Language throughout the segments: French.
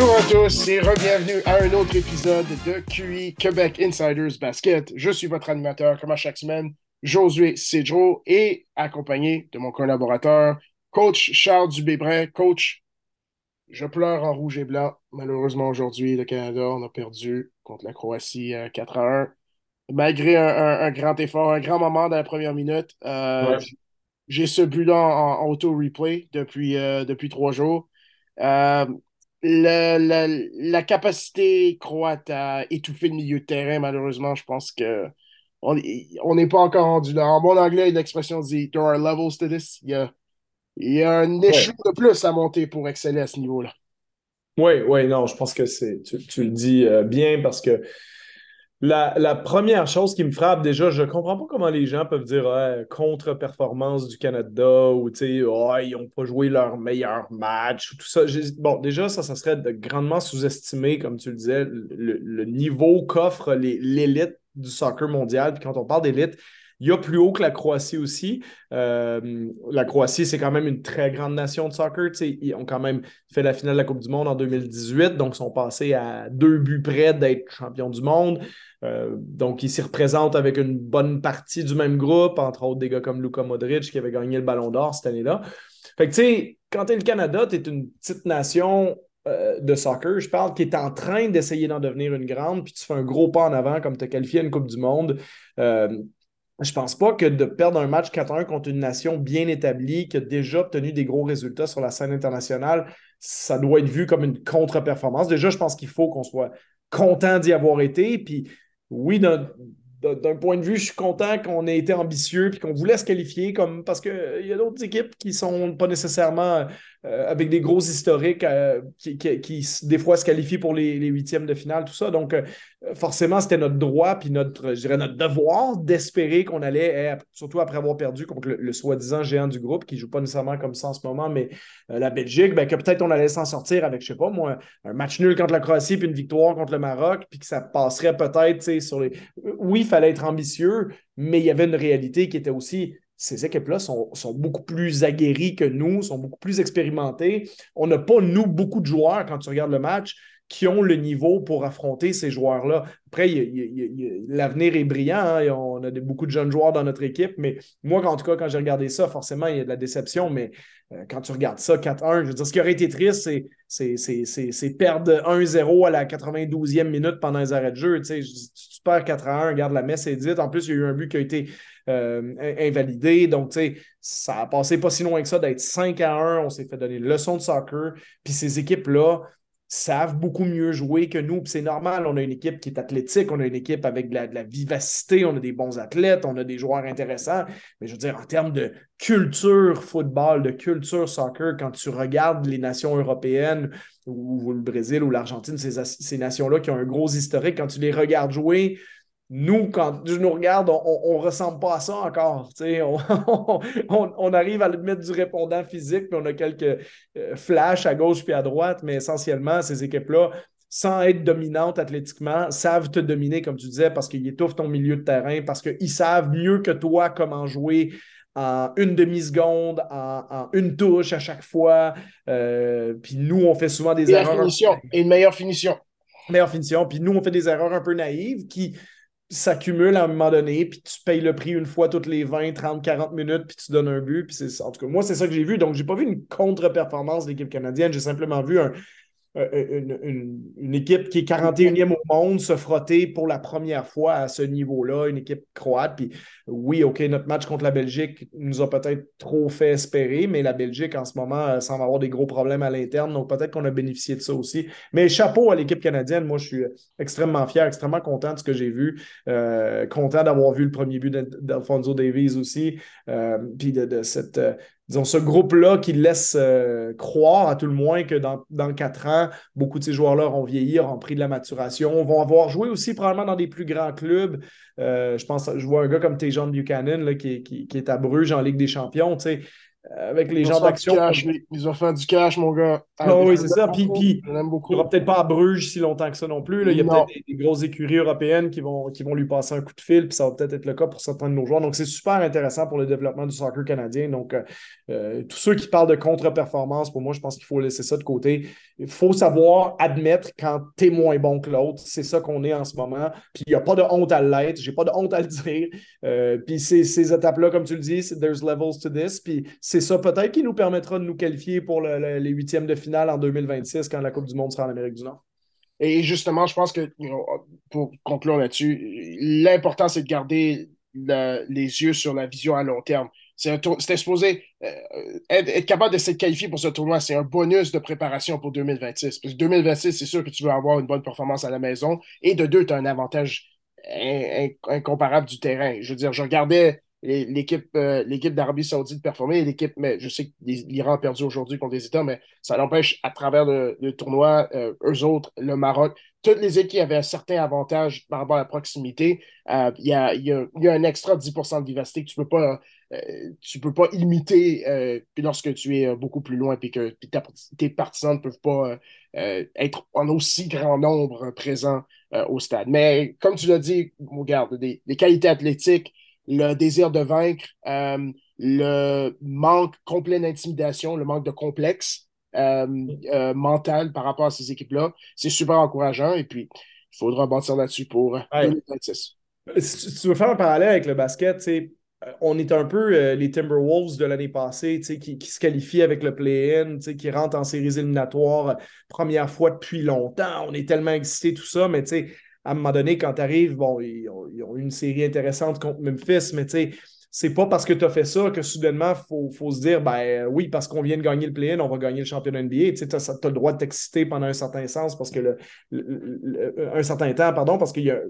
Bonjour à tous et re-bienvenue à un autre épisode de QI Québec Insiders Basket. Je suis votre animateur, comme à chaque semaine, Josué Cedro, et accompagné de mon collaborateur, coach Charles Dubébrin. Coach, je pleure en rouge et blanc. Malheureusement, aujourd'hui, le Canada, on a perdu contre la Croatie 4 à 1. Malgré un, grand effort, un grand moment dans la première minute, euh, j'ai ce but-là en, auto-replay depuis, euh, depuis trois jours. Euh, la, capacité croate à étouffer le milieu de terrain, malheureusement, je pense que on n'est pas encore rendu là. En bon anglais, l'expression dit There are levels to this. Il y a, un échec de plus à monter pour exceller à ce niveau-là. Oui, oui, non, je pense que c'est tu, tu, le dis bien parce que la, première chose qui me frappe, déjà, je ne comprends pas comment les gens peuvent dire contre-performance du Canada ou ils n'ont pas joué leur meilleur match ou tout ça. Bon, déjà, ça, ça serait de grandement sous-estimer, comme tu le disais, le, niveau qu'offre l'élite du soccer mondial. Puis quand on parle d'élite, il y a plus haut que la Croatie aussi. Euh, la Croatie, c'est quand même une très grande nation de soccer. Ils ont quand même fait la finale de la Coupe du Monde en 2018, donc ils sont passés à deux buts près d'être champions du monde. Euh, donc, ils s'y représentent avec une bonne partie du même groupe, entre autres des gars comme Luka Modric qui avait gagné le Ballon d'Or cette année-là. Fait que, tu sais, quand tu es le Canada, tu es une petite nation euh, de soccer, je parle, qui est en train d'essayer d'en devenir une grande, puis tu fais un gros pas en avant comme tu as qualifié une Coupe du Monde. Euh, je pense pas que de perdre un match 4-1 contre une nation bien établie, qui a déjà obtenu des gros résultats sur la scène internationale, ça doit être vu comme une contre-performance. Déjà, je pense qu'il faut qu'on soit content d'y avoir été. Puis oui, d'un point de vue, je suis content qu'on ait été ambitieux et qu'on voulait se qualifier comme parce qu'il y a d'autres équipes qui ne sont pas nécessairement euh, avec des gros historiques euh, qui, des fois se qualifient pour les, huitièmes de finale, tout ça. Donc, euh, forcément, c'était notre droit puis notre, je dirais, notre devoir d'espérer qu'on allait, eh, surtout après avoir perdu contre le, soi-disant géant du groupe, qui ne joue pas nécessairement comme ça en ce moment, mais la Belgique, ben, que peut-être on allait s'en sortir avec, je ne sais pas moi, un match nul contre la Croatie puis une victoire contre le Maroc, puis que ça passerait peut-être sur les. Oui, il fallait être ambitieux, mais il y avait une réalité qui était aussi ces équipes-là sont, beaucoup plus aguerries que nous, sont beaucoup plus expérimentées. On n'a pas, nous, beaucoup de joueurs, quand tu regardes le match, qui ont le niveau pour affronter ces joueurs-là. Après, l'avenir est brillant. Hein, on a beaucoup de jeunes joueurs dans notre équipe, mais moi, en tout cas, quand j'ai regardé ça, forcément, il y a de la déception, mais euh, quand tu regardes ça, 4-1, je veux dire, ce qui aurait été triste, c'est perdre 1-0 à la 92e minute pendant les arrêts de jeu. Tu, tu perds 4-1, regarde, la messe est dite. En plus, il y a eu un but qui a été euh, invalidé. Donc, tu sais, ça a passé pas si loin que ça d'être 5 à 1. On s'est fait donner une leçon de soccer. Puis ces équipes-là savent beaucoup mieux jouer que nous. C'est normal, on a une équipe qui est athlétique, on a une équipe avec de la, vivacité, on a des bons athlètes, on a des joueurs intéressants. Mais je veux dire, en termes de culture football, de culture soccer, quand tu regardes les nations européennes ou, le Brésil ou l'Argentine, ces, ces nations-là qui ont un gros historique, quand tu les regardes jouer, nous, quand je nous regarde, on ne ressemble pas à ça encore. On, on, arrive à mettre du répondant physique, puis on a quelques euh, flashs à gauche puis à droite, mais essentiellement, ces équipes-là, sans être dominantes athlétiquement, savent te dominer, comme tu disais, parce qu'ils étouffent ton milieu de terrain, parce qu'ils savent mieux que toi comment jouer en une demi-seconde, en, une touche à chaque fois. Euh, puis nous, on fait souvent des erreurs. et une meilleure finition. Meilleure finition. Puis nous, on fait des erreurs un peu naïves qui s'accumule à un moment donné, puis tu payes le prix une fois toutes les 20, 30, 40 minutes, puis tu donnes un but. Puis en tout cas, moi, c'est ça que j'ai vu. Donc, j'ai pas vu une contre-performance de l'équipe canadienne. J'ai simplement vu un, euh, euh, une, équipe qui est 41e au monde se frotter pour la première fois à ce niveau-là, une équipe croate. Puis oui, OK, notre match contre la Belgique nous a peut-être trop fait espérer, mais la Belgique en ce moment euh, semble avoir des gros problèmes à l'interne. Donc peut-être qu'on a bénéficié de ça aussi. Mais chapeau à l'équipe canadienne. Moi, je suis extrêmement fier, extrêmement content de ce que j'ai vu. content d'avoir vu le premier but d'Alfonso Davies aussi. puis de, cette disons, ce groupe-là qui laisse euh, croire, à tout le moins, que dans, dans quatre ans, beaucoup de ces joueurs-là vont vieillir, ont pris de la maturation, vont avoir joué aussi probablement dans des plus grands clubs. Euh, je pense, je vois un gars comme Tejan Buchanan qui, qui, est à Bruges en Ligue des Champions. Sais, avec les gens d'action. Ils ont fait du cash, mon gars. Ah, oui, c'est ça. Puis, puis il n'y aura peut-être pas à Bruges si longtemps que ça non plus. Là. Il y a peut-être des, grosses écuries européennes qui vont, qui vont lui passer un coup de fil, puis ça va peut-être être le cas pour certains de nos joueurs. Donc, c'est super intéressant pour le développement du soccer canadien. Donc, euh, euh, tous ceux qui parlent de contre-performance, pour moi, je pense qu'il faut laisser ça de côté. Il faut savoir admettre quand tu es moins bon que l'autre. C'est ça qu'on est en ce moment. Puis il n'y a pas de honte à l'être. J'ai pas de honte à le dire. Euh, puis ces, ces étapes-là, comme tu le dis, there's levels to this. Puis c'est ça peut-être qui nous permettra de nous qualifier pour les huitièmes de finale en 2026 quand la Coupe du Monde sera en Amérique du Nord. Et justement, je pense que pour conclure là-dessus, l'important, c'est de garder les yeux sur la vision à long terme. C'est exposé euh, être, capable de se qualifier pour ce tournoi, c'est un bonus de préparation pour 2026. Parce que 2026, c'est sûr que tu veux avoir une bonne performance à la maison. Et de deux, tu as un avantage incomparable du terrain. Je veux dire, je regardais l'équipe euh, l'équipe d'Arabie Saoudite performer, l'équipe, mais je sais que l'Iran a perdu aujourd'hui contre les États, mais ça l'empêche à travers le, tournoi, euh, eux autres, le Maroc, toutes les équipes avaient un certain avantage par rapport à la proximité. Il y, a, y, a, un extra 10 de vivacité que tu peux pas euh, tu peux pas imiter euh, lorsque tu es euh, beaucoup plus loin et que tes partisans ne peuvent pas être en aussi grand nombre présents au stade. Mais comme tu l'as dit, regarde, des, qualités athlétiques, le désir de vaincre, le manque complet d'intimidation, le manque de complexe mental par rapport à ces équipes-là, c'est super encourageant et puis il faudra bâtir là-dessus pour 2026. Si tu veux faire un parallèle avec le basket, c'est euh, on est un peu euh, les Timberwolves de l'année passée, qui, qui, se qualifient avec le play-in, qui rentrent en séries éliminatoires euh, première fois depuis longtemps. On est tellement excités, tout ça, mais à un moment donné, quand tu arrives, bon, ils ont, ils ont, eu une série intéressante contre Memphis, mais c'est pas parce que tu as fait ça que soudainement, il faut, se dire, ben oui, parce qu'on vient de gagner le play-in, on va gagner le championnat NBA. Tu as, le droit de t'exciter pendant un certain sens, parce que le, un certain temps, pardon, parce qu'il y a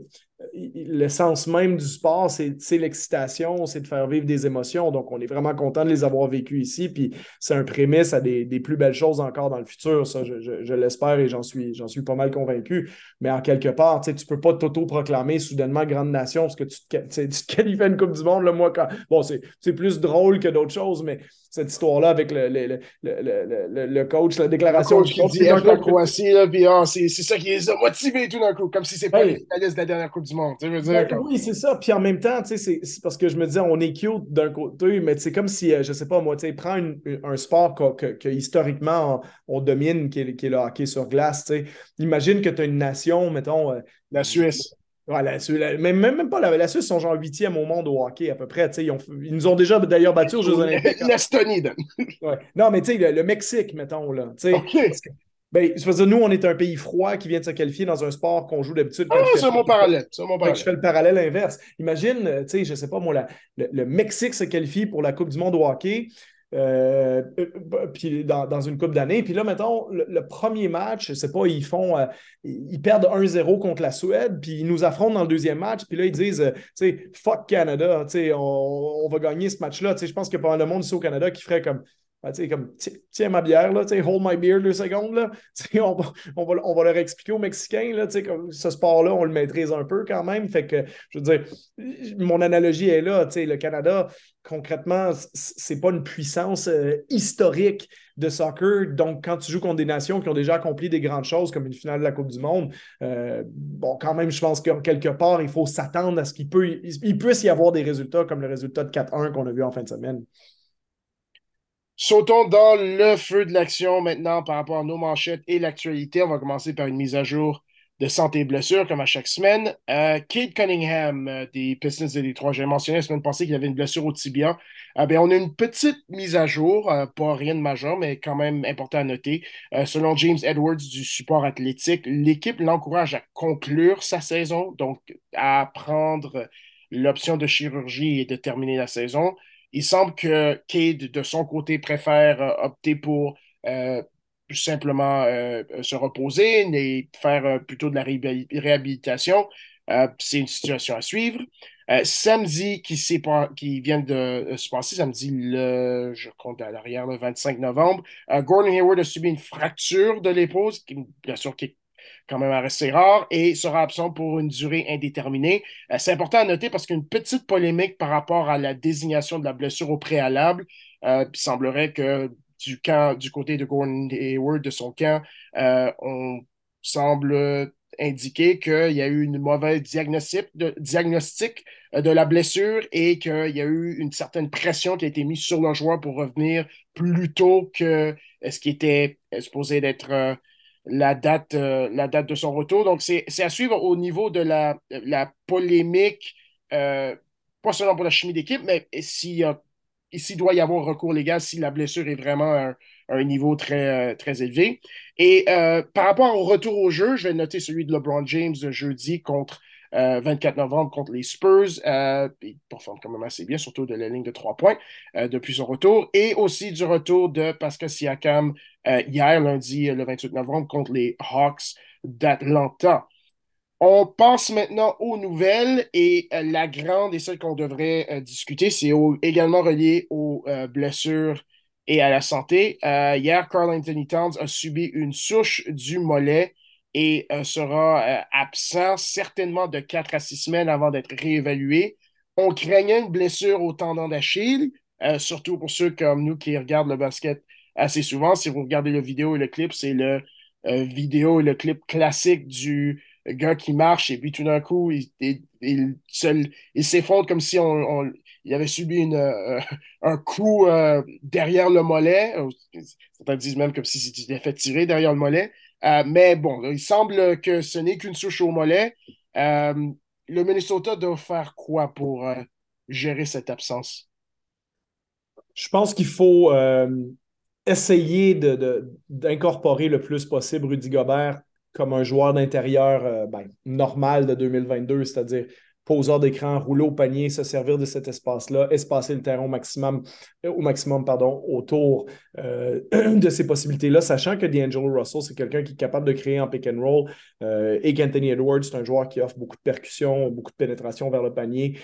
l'essence même du sport, c'est l'excitation, c'est de faire vivre des émotions. Donc, on est vraiment content de les avoir vécues ici. Puis, c'est un prémisse à des, plus belles choses encore dans le futur. Ça, je, l'espère et j'en suis, pas mal convaincu. Mais en quelque part, tu ne peux pas t'auto-proclamer soudainement grande nation parce que tu te, tu te qualifies à une Coupe du Monde. Là, moi, quand... Bon, c'est plus drôle que d'autres choses, mais cette histoire-là avec le, le, le, le, coach, la déclaration du coach. Qui dit la Croatie, là, puis ah, c'est ça qui les a motivés tout d'un coup, comme si c'est pas les finalistes de la dernière Coupe du Monde. Tu veux dire, ben, Oui, c'est ça. Puis en même temps, c'est parce que je me disais, on est cute d'un côté, mais c'est comme si, euh, je sais pas moi, tu sais, prends un sport que, que, historiquement on, domine, qui est, qui est, le hockey sur glace. Imagine que tu as une nation, mettons. Euh, la Suisse même, même, pas la, la Suisse sont genre huitième au monde au hockey à peu près. Ils, ils, nous ont déjà d'ailleurs battus aux Jeux Olympiques. L'Estonie. ouais. Non, mais tu sais, le, Mexique, mettons. Là, okay. ben, je nous, on est un pays froid qui vient de se qualifier dans un sport qu'on joue d'habitude. Ah, c'est mon parallèle. C'est mon parallèle. Je fais le parallèle inverse. Imagine, tu sais, je sais pas moi, le, le, Mexique se qualifie pour la Coupe du monde au hockey. Euh, euh, puis dans, une coupe d'années. Puis là, mettons, le, premier match, je sais pas, ils font, euh, ils perdent 1-0 contre la Suède, puis ils nous affrontent dans le deuxième match, puis là, ils disent, tu sais, fuck Canada, tu sais, on, va gagner ce match-là. Tu sais, je pense pas mal de monde ici au Canada qui ferait comme, ben, comme, tiens ma bière, là, hold my beer deux secondes. Là. On va, on, va, on, va, leur expliquer aux Mexicains, là, comme, ce sport-là, on le maîtrise un peu quand même. Fait que, je veux dire, mon analogie est là. Le Canada, concrètement, c'est pas une puissance euh, historique de soccer. Donc, quand tu joues contre des nations qui ont déjà accompli des grandes choses, comme une finale de la Coupe du Monde, euh, bon, quand même, je pense que quelque part, il faut s'attendre à ce qu'il peut, il puisse y avoir des résultats comme le résultat de 4-1 qu'on a vu en fin de semaine. Sautons dans le feu de l'action maintenant par rapport à nos manchettes et l'actualité. On va commencer par une mise à jour de santé et blessures, comme à chaque semaine. Euh, Kate Cunningham euh, des Pistons de Détroit, j'avais mentionné la semaine passée qu'il avait une blessure au tibia. Euh, ben, on a une petite mise à jour, pas rien de majeur, mais quand même important à noter. selon James Edwards du support athlétique, l'équipe l'encourage à conclure sa saison, donc à prendre l'option de chirurgie et de terminer la saison. Il semble que Cade, de son côté, préfère euh, opter pour euh, simplement euh, se reposer et faire plutôt de la réhabilitation. c'est une situation à suivre. samedi, qui, qui vient de se passer, samedi, le, je compte à l'arrière, le 25 novembre, Gordon Hayward a subi une fracture de l'épaule, bien sûr qui est quand même assez rare, et sera absent pour une durée indéterminée. Euh, c'est important à noter parce qu'une petite polémique par rapport à la désignation de la blessure au préalable. Euh, il semblerait que du, côté de Gordon Hayward, de son camp, euh, on semble indiquer qu'il y a eu une mauvaise diagnostic de, diagnostic de la blessure et qu'il y a eu une certaine pression qui a été mise sur le joueur pour revenir plus tôt que ce qui était supposé d'être la, date, la date de son retour. Donc, c'est à suivre au niveau de la, la polémique, pas seulement pour la chimie d'équipe, mais s'il doit y avoir recours légal, si la blessure est vraiment à un, niveau très, très élevé. Et par rapport au retour au jeu, je vais noter celui de LeBron James jeudi contre 24 euh, novembre contre les Spurs. Euh, il performe quand même assez bien, surtout de la ligne de trois points euh, depuis son retour. Et aussi du retour de Pascal Siakam hier, lundi, le 28 novembre, contre les Hawks d'Atlanta. On passe maintenant aux nouvelles et la grande et celle qu'on devrait discuter, c'est également relié aux blessures et à la santé. hier, Carl Anthony Towns a subi une souche du mollet et euh, sera euh, absent certainement de 4 à 6 semaines avant d'être réévalué. On craignait une blessure au tendon d'Achille, euh, surtout pour ceux comme nous qui regardent le basket assez souvent. Si vous regardez la vidéo et le clip, c'est le vidéo et le clip classique du gars qui marche et puis tout d'un coup, il, il, il s'effondre comme si on, il avait subi une, un coup derrière le mollet. Certains disent même comme si c'était fait tirer derrière le mollet. Euh, mais bon, il semble que ce n'est qu'une souche au mollet. Euh, le Minnesota doit faire quoi pour euh, gérer cette absence? Je pense qu'il faut essayer d'incorporer le plus possible Rudy Gobert comme un joueur d'intérieur ben, normal de 2022, c'est-à-dire poseur d'écran, rouler au panier, se servir de cet espace-là, espacer le terrain au maximum, euh, au maximum pardon, autour euh, de ces possibilités-là, sachant que D'Angelo Russell, c'est quelqu'un qui est capable de créer en pick and roll euh, et qu'Anthony Edwards, c'est un joueur qui offre beaucoup de percussion, beaucoup de pénétration vers le panier.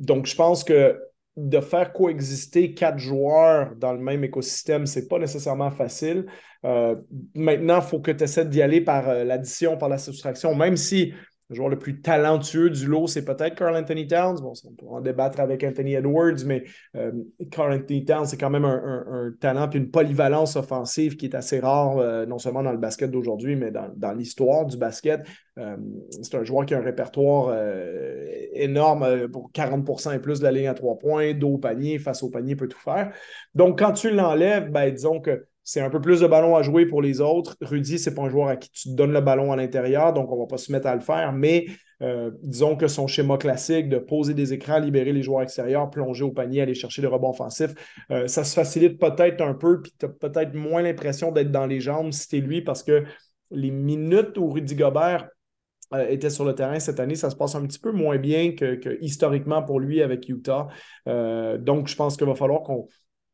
donc, je pense que de faire coexister quatre joueurs dans le même écosystème, c'est pas nécessairement facile. maintenant, il faut que tu essaies d'y aller par l'addition, par la soustraction, même si le joueur le plus talentueux du lot, c'est peut-être Carl Anthony Towns. Bon, on pourra en débattre avec Anthony Edwards, mais euh, Carl Anthony Towns, c'est quand même un, talent et une polyvalence offensive qui est assez rare, euh, non seulement dans le basket d'aujourd'hui, mais dans, l'histoire du basket. Euh, c'est un joueur qui a un répertoire énorme pour 40% et plus de la ligne à trois points, dos au panier, face au panier, peut tout faire. Donc, quand tu l'enlèves, ben, disons que c'est un peu plus de ballon à jouer pour les autres. Rudy, c'est pas un joueur à qui tu donnes le ballon à l'intérieur, donc on va pas se mettre à le faire, mais euh, disons que son schéma classique de poser des écrans, libérer les joueurs extérieurs, plonger au panier, aller chercher les rebonds offensifs, euh, ça se facilite peut-être un peu, puis tu as peut-être moins l'impression d'être dans les jambes si tu lui, parce que les minutes où Rudy Gobert euh, était sur le terrain cette année, ça se passe un petit peu moins bien que, que historiquement pour lui avec Utah. donc, je pense qu'il va falloir qu'on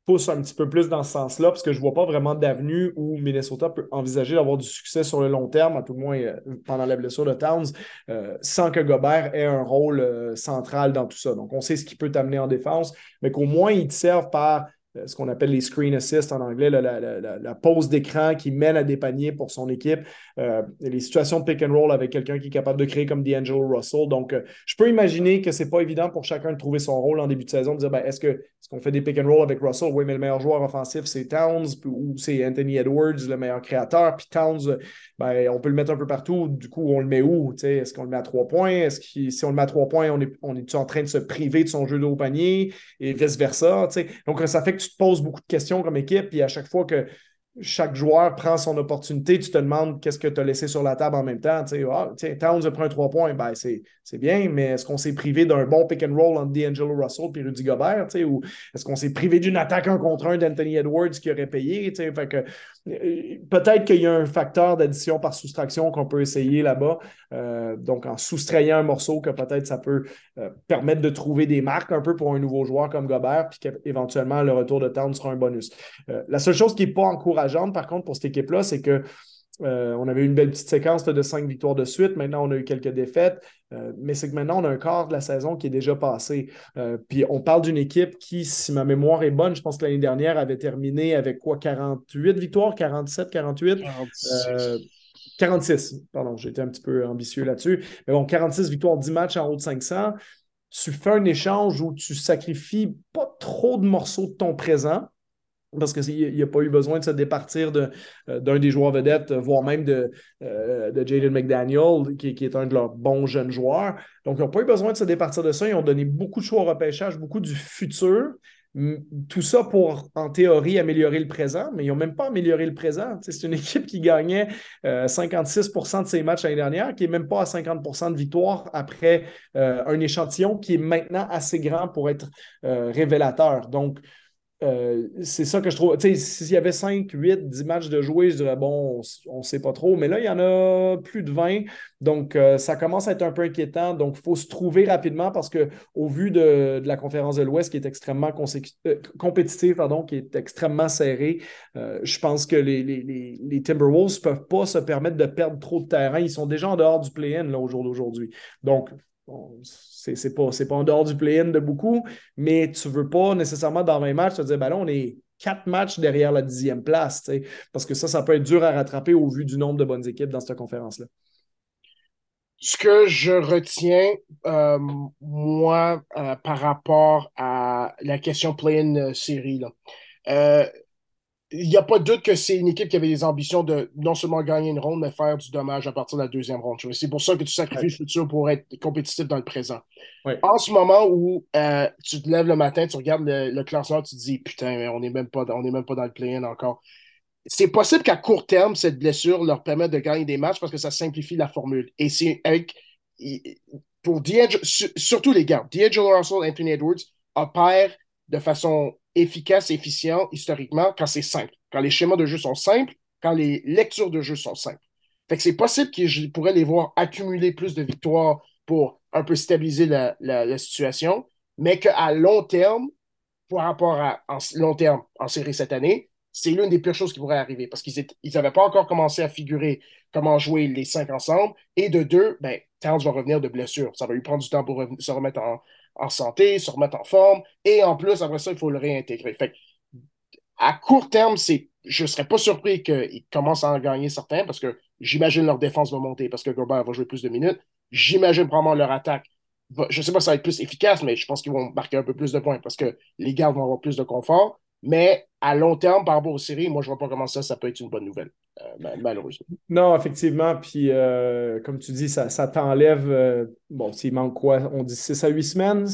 pousse un petit peu plus dans ce sens-là, parce que je ne vois pas vraiment d'avenue où Minnesota peut envisager d'avoir du succès sur le long terme, à tout le moins euh, pendant la blessure de Towns, euh, sans que Gobert ait un rôle euh, central dans tout ça. Donc, on sait ce qui peut t'amener en défense, mais qu'au moins, il te serve par ce qu'on appelle les screen assists en anglais, la, pose d'écran qui mène à des paniers pour son équipe, euh, les situations de pick and roll avec quelqu'un qui est capable de créer comme D'Angelo Russell. Donc, euh, je peux imaginer que ce n'est pas évident pour chacun de trouver son rôle en début de saison, de dire ben, est-ce que est-ce qu'on fait des pick and roll avec Russell? Oui, mais le meilleur joueur offensif, c'est Towns ou c'est Anthony Edwards, le meilleur créateur. Puis Towns, ben, on peut le mettre un peu partout. Du coup, on le met où? Est-ce qu'on le met à trois points? Est-ce que si on le met à trois points, on est, on est en train de se priver de son jeu de haut panier? Et vice-versa? Donc, ça fait que tu te poses beaucoup de questions comme équipe, puis à chaque fois que chaque joueur prend son opportunité, tu te demandes qu'est-ce que tu as laissé sur la table en même temps. Tu sais, ah, Towns a pris un 3 points, ben, c'est, bien, mais est-ce qu'on s'est privé d'un bon pick and roll entre D'Angelo Russell et Rudy Gobert? Ou est-ce qu'on s'est privé d'une attaque un contre un d'Anthony Edwards qui aurait payé? Fait que, peut-être qu'il y a un facteur d'addition par soustraction qu'on peut essayer là-bas. Euh, donc, en soustrayant un morceau que peut-être ça peut euh, permettre de trouver des marques un peu pour un nouveau joueur comme Gobert, puis qu'éventuellement le retour de Towns sera un bonus. la seule chose qui n'est pas encourageante, par contre, pour cette équipe-là, c'est que euh, on avait une belle petite séquence de cinq victoires de suite. Maintenant, on a eu quelques défaites. Euh, mais c'est que maintenant, on a un quart de la saison qui est déjà passé. Euh, puis on parle d'une équipe qui, si ma mémoire est bonne, je pense que l'année dernière avait terminé avec quoi 48 victoires, 47, 48 46. Pardon, j'étais un petit peu ambitieux là-dessus. Mais bon, 46 victoires, 10 matchs en haut de 500. Tu fais un échange où tu sacrifies pas trop de morceaux de ton présent parce qu'il n'y a pas eu besoin de se départir euh, d'un des joueurs vedettes, voire même de, euh, de Jaden McDaniel, qui, est un de leurs bons jeunes joueurs. Donc, ils n'ont pas eu besoin de se départir de ça. Ils ont donné beaucoup de choix au repêchage, beaucoup du futur. Tout ça pour, en théorie, améliorer le présent, mais ils n'ont même pas amélioré le présent. C'est une équipe qui gagnait 56% de ses matchs l'année dernière, qui n'est même pas à 50% de victoire après un échantillon qui est maintenant assez grand pour être révélateur. Donc, euh, c'est ça que je trouve. S'il y avait 5, 8, 10 matchs de jouer, je dirais, bon, on ne sait pas trop. Mais là, il y en a plus de 20. Donc, euh, ça commence à être un peu inquiétant. Donc, il faut se trouver rapidement parce qu'au vu de, la conférence de l'Ouest qui est extrêmement euh, compétitive, pardon, qui est extrêmement serrée, je pense que les, les Timberwolves ne peuvent pas se permettre de perdre trop de terrain. Ils sont déjà en dehors du play-in au jour d'aujourd'hui. Donc, c'est pas, pas en dehors du play-in de beaucoup, mais tu veux pas nécessairement dans 20 matchs te dire, ben là, on est quatre matchs derrière la dixième place, parce que ça, ça peut être dur à rattraper au vu du nombre de bonnes équipes dans cette conférence-là. Ce que je retiens, euh, moi, euh, par rapport à la question play-in euh, série, là, il n'y a pas de doute que c'est une équipe qui avait des ambitions de non seulement gagner une ronde, mais faire du dommage à partir de la deuxième ronde. C'est pour ça que tu sacrifies le futur pour être compétitif dans le présent. En ce moment où euh, tu te lèves le matin, tu regardes le, classement, tu te dis putain, on n'est même, pas, même pas dans le play-in encore. C'est possible qu'à court terme, cette blessure leur permette de gagner des matchs parce que ça simplifie la formule. Et c'est avec. Pour surtout les gars, D'Angelo Russell, Anthony Edwards opèrent de façon efficace, efficient historiquement quand c'est simple. Quand les schémas de jeu sont simples, quand les lectures de jeu sont simples. C'est possible que je pourrais les voir accumuler plus de victoires pour un peu stabiliser la, situation, mais qu'à long terme, par rapport à long terme en série cette année, c'est l'une des pires choses qui pourrait arriver parce qu'ils n'avaient pas encore commencé à figurer comment jouer les cinq ensemble. Et de deux, ben, Towns va revenir de blessure. Ça va lui prendre du temps pour se remettre en, en santé, se remettre en forme. Et en plus, après ça, il faut le réintégrer. Fait à court terme, c'est, je ne serais pas surpris qu'ils commencent à en gagner certains parce que j'imagine leur défense va monter parce que Gobert va jouer plus de minutes. J'imagine probablement leur attaque. je ne sais pas si ça va être plus efficace, mais je pense qu'ils vont marquer un peu plus de points parce que les gardes vont avoir plus de confort. Mais à long terme, par rapport aux séries, moi, je ne vois pas comment ça, ça peut être une bonne nouvelle, euh, malheureusement. Non, effectivement. Puis, euh, comme tu dis, ça, ça t'enlève. Euh, bon, s'il manque quoi On dit 6 à 8 semaines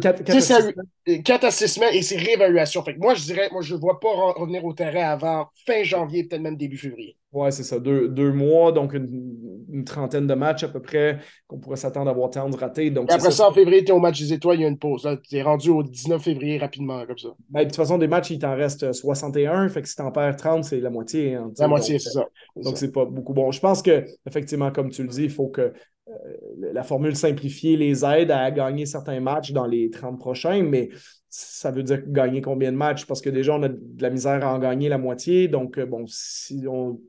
4, à 6 semaines. 4 à 6 semaines et c'est réévaluation. Fait que moi, je dirais, moi, je ne vois pas revenir au terrain avant fin janvier, peut-être même début février. Oui, c'est ça. Deux, deux, mois, donc une, trentaine de matchs à peu près qu'on pourrait s'attendre à voir Towns raté. Donc après ça, en février, tu es au match des étoiles, il y a une pause. Tu es rendu au 19 février rapidement, comme ça. Ben, de toute façon, des matchs, il t'en reste 61. Fait que si tu en perds 30, c'est la moitié. Hein, la moitié, c'est ça. Donc, c'est pas beaucoup. Bon, je pense que, effectivement, comme tu le dis, il faut que euh, la formule simplifiée les aide à gagner certains matchs dans les 30 prochains, mais ça veut dire gagner combien de matchs? Parce que déjà, on a de la misère à en gagner la moitié. Donc, euh, bon, si on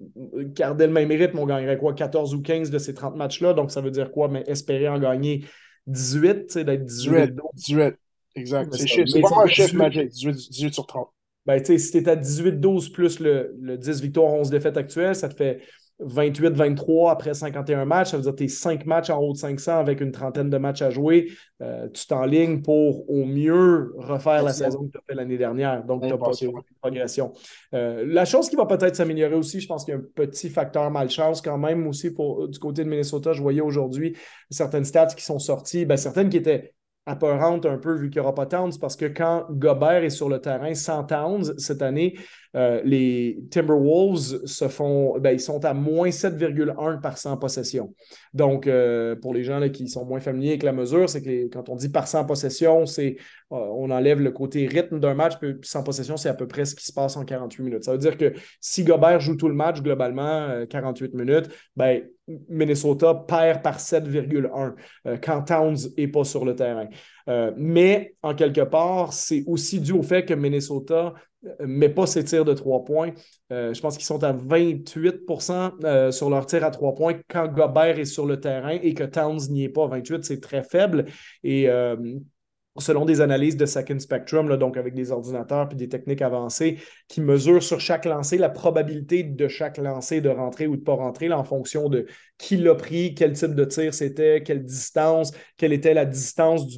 gardait le même rythme, on gagnerait quoi? 14 ou 15 de ces 30 matchs-là? Donc, ça veut dire quoi? Mais espérer en gagner 18, tu sais, d'être 18. 18, exact. C'est pas un chiffre magique, 18, sur 30. Ben, tu sais, si tu es à 18-12 plus le, le 10 victoires, 11 défaites actuelles, ça te fait 28-23 après 51 matchs, ça veut dire que tu es 5 matchs en haut de 500 avec une trentaine de matchs à jouer. Euh, tu t'enlignes pour au mieux refaire la saison que tu as fait l'année dernière. Donc, tu n'as pas de progression. Euh, la chose qui va peut-être s'améliorer aussi, je pense qu'il y a un petit facteur malchance quand même aussi pour, du côté de Minnesota. Je voyais aujourd'hui certaines stats qui sont sorties, ben, certaines qui étaient apparentes un peu vu qu'il n'y aura pas Towns parce que quand Gobert est sur le terrain sans Towns cette année, euh, les Timberwolves se font, ben, ils sont à moins 7,1 par 100 possession. Donc, euh, pour les gens là, qui sont moins familiers avec la mesure, c'est que quand on dit par 100 possession, c'est euh, on enlève le côté rythme d'un match, puis 100 possession, c'est à peu près ce qui se passe en 48 minutes. Ça veut dire que si Gobert joue tout le match, globalement, 48 minutes, ben, Minnesota perd par 7,1 quand Towns n'est pas sur le terrain. mais en quelque part, c'est aussi dû au fait que Minnesota mais pas ses tirs de trois points. Euh, je pense qu'ils sont à 28% euh, sur leur tir à trois points quand Gobert est sur le terrain et que Towns n'y est pas. 28, c'est très faible. Et euh, selon des analyses de Second Spectrum, donc avec des ordinateurs et des techniques avancées, qui mesurent sur chaque lancé la probabilité de chaque lancé de rentrer ou de ne pas rentrer en fonction de qui l'a pris, quel type de tir c'était, quelle distance, quelle était la distance du,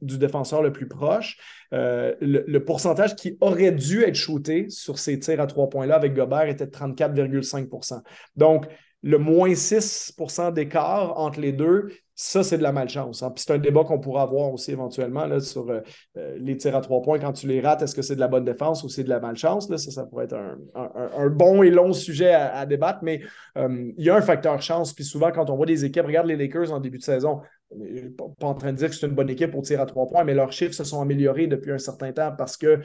du défenseur le plus proche. Euh, le, pourcentage qui aurait dû être shooté sur ces tirs à trois points-là avec Gobert était de 34,5% Donc, le moins 6% d'écart entre les deux, ça, c'est de la malchance. Hein. Puis c'est un débat qu'on pourra avoir aussi éventuellement là, sur euh, euh, les tirs à trois points. Quand tu les rates, est-ce que c'est de la bonne défense ou c'est de la malchance? Là? Ça, ça pourrait être un, bon et long sujet à, débattre, mais euh, il y a un facteur chance. Puis souvent, quand on voit des équipes, regarde les Lakers en début de saison, pas en train de dire que c'est une bonne équipe au tir à trois points, mais leurs chiffres se sont améliorés depuis un certain temps parce que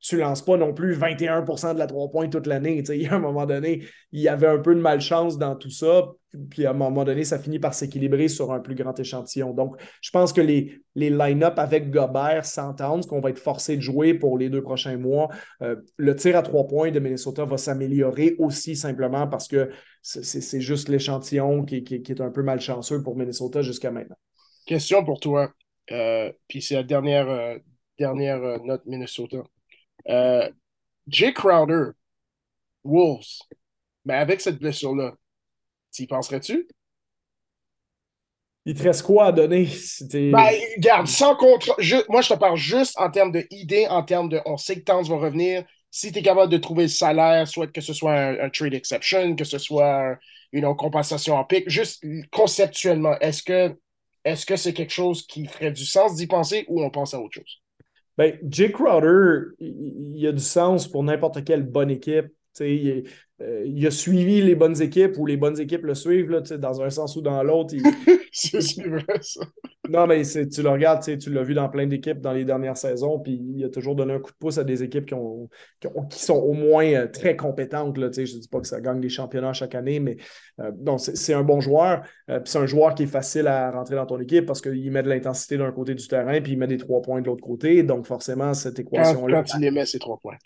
tu lances pas non plus 21% de la trois points toute l'année. Il y a un moment donné, il y avait un peu de malchance dans tout ça. Puis à un moment donné, ça finit par s'équilibrer sur un plus grand échantillon. Donc, je pense que les, les line-up avec Gobert s'entendent, qu'on va être forcé de jouer pour les deux prochains mois. Euh, le tir à trois points de Minnesota va s'améliorer aussi simplement parce que c'est juste l'échantillon qui, est un peu malchanceux pour Minnesota jusqu'à maintenant. Question pour toi. Euh, puis c'est la dernière, euh, dernière note Minnesota. Euh, Jay Crowder, Wolves, mais avec cette blessure-là, t'y penserais-tu? Il te reste quoi à donner? Ben, regarde, sans contrat. moi, je te parle juste en termes d'idées, en termes de on sait que Towns va revenir. Si tu es capable de trouver le salaire, soit que ce soit un, trade exception, que ce soit une compensation en pic, juste conceptuellement, est-ce que est-ce que c'est quelque chose qui ferait du sens d'y penser ou on pense à autre chose? Ben, Jay Crowder, il, a du sens pour n'importe quelle bonne équipe. Euh, il, a suivi les bonnes équipes ou les bonnes équipes le suivent, là, dans un sens ou dans l'autre. c'est vrai, ça. Non, mais tu le regardes, tu l'as vu dans plein d'équipes dans les dernières saisons, puis il a toujours donné un coup de pouce à des équipes qui, ont, qui, sont au moins euh, très compétentes. Là, je ne dis pas que ça gagne des championnats chaque année, mais euh, c'est un bon joueur. Euh, c'est un joueur qui est facile à rentrer dans ton équipe parce qu'il met de l'intensité d'un côté du terrain, puis il met des trois points de l'autre côté. Donc forcément, cette équation-là. Quand, il les met, ces trois points.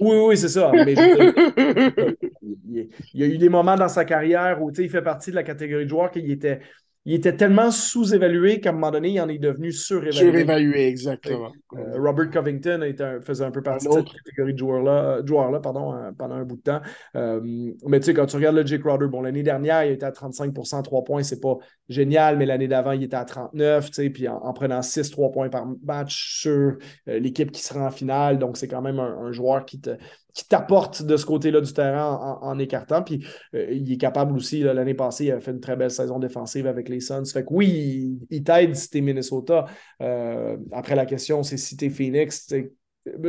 oui, oui, c'est ça. Mais il, y a eu des moments dans sa carrière où il fait partie de la catégorie de joueurs qui était il était tellement sous-évalué qu'à un moment donné, il en est devenu surévalué. Surévalué, exactement. Euh, Robert Covington faisait un peu partie de cette catégorie de joueurs-là joueur -là, pardon, euh, pendant un bout de temps. Euh, mais tu sais, quand tu regardes le Jay Crowder, bon, l'année dernière, il était à 35% 3 points, c'est pas génial, mais l'année d'avant, il était à 39, tu sais, puis en, prenant 6 3 points par match sur l'équipe qui sera en finale. Donc, c'est quand même un joueur qui te, qui t'apporte de ce côté-là du terrain en, écartant. Puis euh, il est capable aussi, l'année passée, il a fait une très belle saison défensive avec les Suns. Fait que oui, il, t'aide si t'es Minnesota. Euh, après, la question, c'est si t'es Phoenix.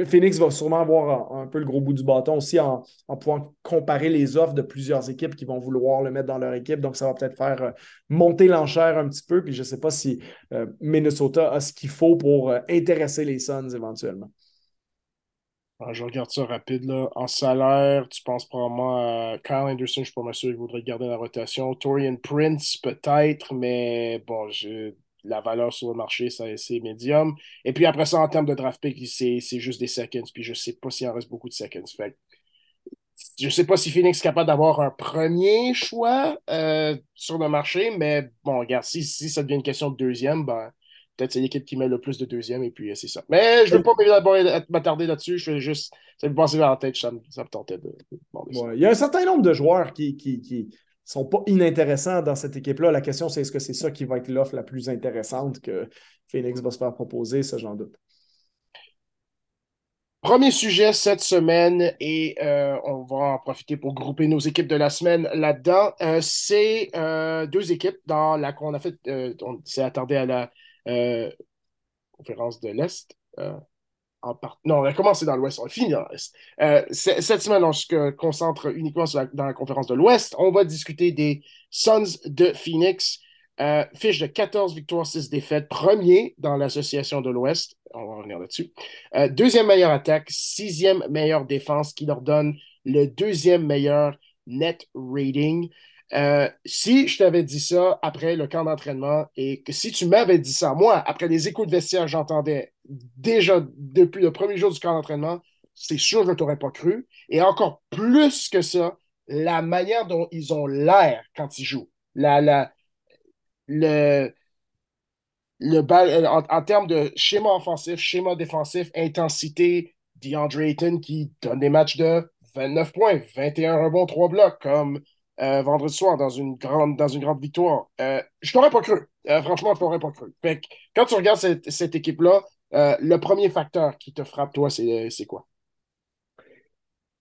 Phoenix va sûrement avoir un, peu le gros bout du bâton aussi en, en, pouvant comparer les offres de plusieurs équipes qui vont vouloir le mettre dans leur équipe. Donc, ça va peut-être faire euh, monter l'enchère un petit peu. Puis je ne sais pas si Minnesota a ce qu'il faut pour intéresser les Suns éventuellement. Ah, je regarde ça rapide. Là. En salaire, tu penses probablement à Kyle Anderson, je suis pas sûr qu'il voudrait garder la rotation. Torian Prince, peut-être, mais bon, la valeur sur le marché, c'est médium. Et puis après ça, en termes de draft pick, c'est juste des seconds. Puis je sais pas s'il en reste beaucoup de seconds. je ne sais pas si Phoenix est capable d'avoir un premier choix euh, sur le marché, mais bon, regarde, si, si ça devient une question de deuxième, ben, peut-être c'est l'équipe qui met le plus de deuxième et puis euh, c'est ça. Mais je ne veux pas m'attarder là-dessus. Je veux juste. Ça me passait vers la tête, ça me, tentait de. Il y a un certain nombre de joueurs qui, qui, qui sont pas inintéressants dans cette équipe-là. La question, c'est est-ce que c'est ça qui va être l'offre la plus intéressante que Phoenix va se faire proposer, ça j'en doute. Premier sujet cette semaine et euh, on va en profiter pour grouper nos équipes de la semaine là-dedans. Euh, c'est deux équipes dans la qu'on a fait, on s'est attardé à la conférence de l'Est. Euh, Non, on a commencé dans l'Ouest, on a fini dans l'Est. Euh, cette semaine, on se concentre uniquement dans la conférence de l'Ouest. On va discuter des Suns de Phoenix. fiche de 14 victoires, 6 défaites, premier dans l'association de l'Ouest. On va revenir là-dessus. deuxième meilleure attaque, sixième meilleure défense qui leur donne le deuxième meilleur net rating. Euh, si je t'avais dit ça après le camp d'entraînement et que si tu m'avais dit ça, moi, après les échos de vestiaire, j'entendais déjà depuis le premier jour du camp d'entraînement, c'est sûr que je ne t'aurais pas cru. Et encore plus que ça, la manière dont ils ont l'air quand ils jouent. La, la, le, le en, termes de schéma offensif, schéma défensif, intensité, DeAndre Ayton qui donne des matchs de 29 points, 21 rebonds, 3 blocs, comme euh, vendredi soir dans une grande, dans une grande victoire. Euh, je t'aurais pas cru. Euh, franchement, je t'aurais pas cru. Quand tu regardes cette, cette équipe-là, le premier facteur qui te frappe, toi, c'est quoi?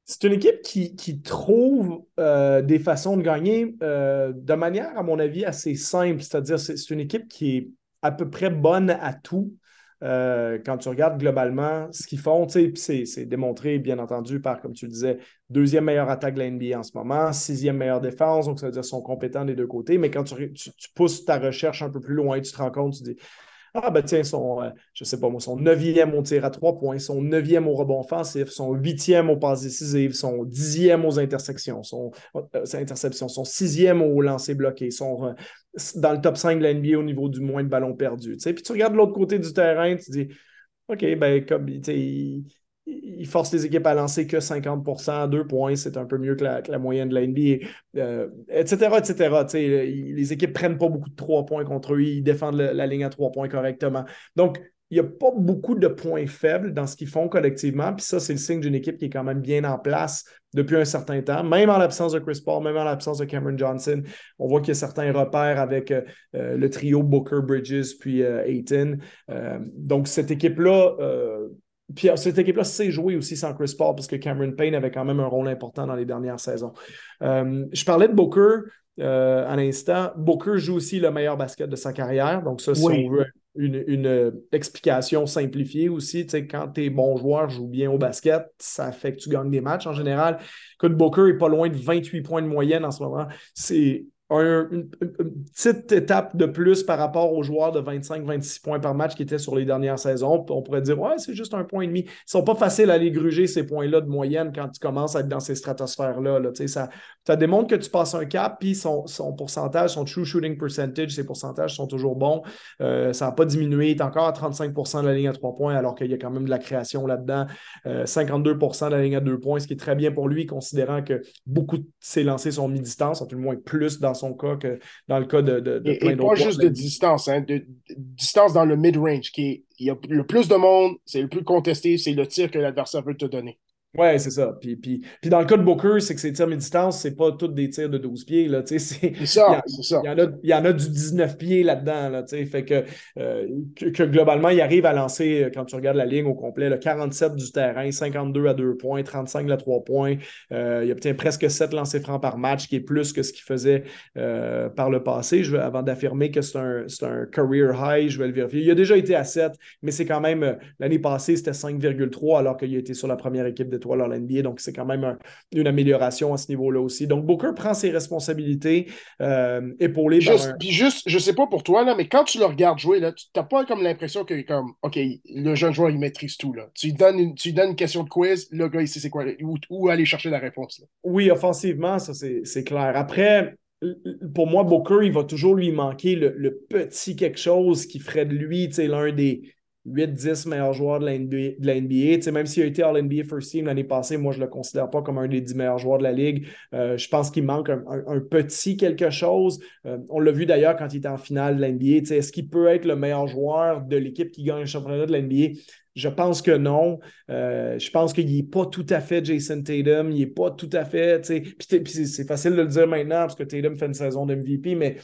c'est une équipe qui, qui trouve euh, des façons de gagner euh, de manière, à mon avis, assez simple. C'est-à-dire, c'est une équipe qui est à peu près bonne à tout. Euh, quand tu regardes globalement ce qu'ils font, c'est démontré, bien entendu, par, comme tu le disais, deuxième meilleure attaque de la NBA en ce moment, sixième meilleure défense, donc ça veut dire qu'ils sont compétents des deux côtés. Mais quand tu, pousses ta recherche un peu plus loin, tu te rends compte, tu dis ah, ben tiens, son, euh, je sais pas moi, son neuvième au tir à trois points, son neuvième au rebond offensif, son huitième au passes décisives, son dixième aux intersections, son euh, interceptions, son sixième au lancer bloqué, son, euh, dans le top 5 de la NBA au niveau du moins de ballons perdus. Puis tu regardes l'autre côté du terrain, tu dis, OK, ben, comme, il, il force les équipes à lancer que 50 à deux points, c'est un peu mieux que la, moyenne de la NBA, etc., etc. les équipes prennent pas beaucoup de trois points contre eux, ils défendent la ligne à trois points correctement. Donc, il n'y a pas beaucoup de points faibles dans ce qu'ils font collectivement. Puis ça, c'est le signe d'une équipe qui est quand même bien en place depuis un certain temps, même en l'absence de Chris Paul, même en l'absence de Cameron Johnson. On voit qu'il y a certains repères avec euh, euh, le trio Booker, Bridges, puis euh, Ayton. donc, cette équipe-là puis cette équipe-là sait jouer aussi sans Chris Paul parce que Cameron Payne avait quand même un rôle important dans les dernières saisons. Euh, je parlais de Booker euh, à l'instant. Booker joue aussi le meilleur basket de sa carrière. Donc, ça, si on veut une, explication simplifiée aussi, quand tes bons joueurs jouent bien au basket, ça fait que tu gagnes des matchs en général. Écoute, Booker n'est pas loin de 28 points de moyenne en ce moment. C'est une, petite étape de plus par rapport aux joueurs de 25-26 points par match qui étaient sur les dernières saisons. On pourrait dire, ouais, c'est juste un point et demi. Ils sont pas faciles à aller gruger ces points-là de moyenne quand tu commences à être dans ces stratosphères-là. Là. Ça, ça démontre que tu passes un cap, puis son, son, pourcentage, son true shooting percentage, ses pourcentages sont toujours bons. Euh, ça n'a pas diminué. Il est encore à 35% de la ligne à 3 points, alors qu'il y a quand même de la création là-dedans. 52% euh, de la ligne à 2 points, ce qui est très bien pour lui, considérant que beaucoup de ses lancers sont mi-distance, en tout le moins plus dans son cas que dans le cas de, de, de et, pas juste de distance, hein, de, distance dans le mid-range, qui est, il y a le plus de monde, c'est le plus contesté, c'est le tir que l'adversaire veut te donner. Ouais, c'est ça. Puis, puis, puis, dans le cas de Booker, c'est que ses tirs mi-distance, c'est pas tous des tirs de 12 pieds. Là, c'est, ça, c'est ça. Il y, en a, il y en a du 19 pieds là-dedans. Là, fait que, euh, que, globalement, il arrive à lancer, euh, quand tu regardes la ligne au complet, là, 47 du terrain, 52 à 2 points, 35 à 3 points. Euh, il peut-être presque 7 lancers francs par match, qui est plus que ce qu'il faisait par le passé. Je avant d'affirmer que c'est un, c'est un career high, je vais le vérifier. Il a déjà été à 7, mais c'est quand même, l'année passée, c'était 5,3 alors qu'il a été sur la première équipe de d'étoiles à l'NBA. Donc, c'est quand même une amélioration à ce niveau-là aussi. Donc, Booker prend ses responsabilités, euh, épaulé juste, Puis juste, je sais pas pour toi, là, mais quand tu le regardes jouer, là, tu n'as pas comme l'impression que, comme, OK, le jeune joueur, il maîtrise tout. Là. Tu, lui donnes une, tu donnes une question de quiz, le gars, il sait c'est quoi, où, aller chercher la réponse. Oui, offensivement, ça, c'est clair. Après, pour moi, Booker, il va toujours lui manquer le, le petit quelque chose qui ferait de lui l'un des, 8-10 meilleurs joueurs de la NBA. même s'il a été All-NBA First Team l'année passée, moi, je ne le considère pas comme un des 10 meilleurs joueurs de la Ligue. Euh, je pense qu'il manque un, petit quelque chose. Euh, on l'a vu d'ailleurs quand il était en finale de la NBA. Est-ce qu'il peut être le meilleur joueur de l'équipe qui gagne le championnat de la NBA? Je pense que non. Euh, je pense qu'il n'est pas tout à fait Jason Tatum. Il n'est pas tout à fait. Puis c'est facile de le dire maintenant parce que Tatum fait une saison de MVP, mais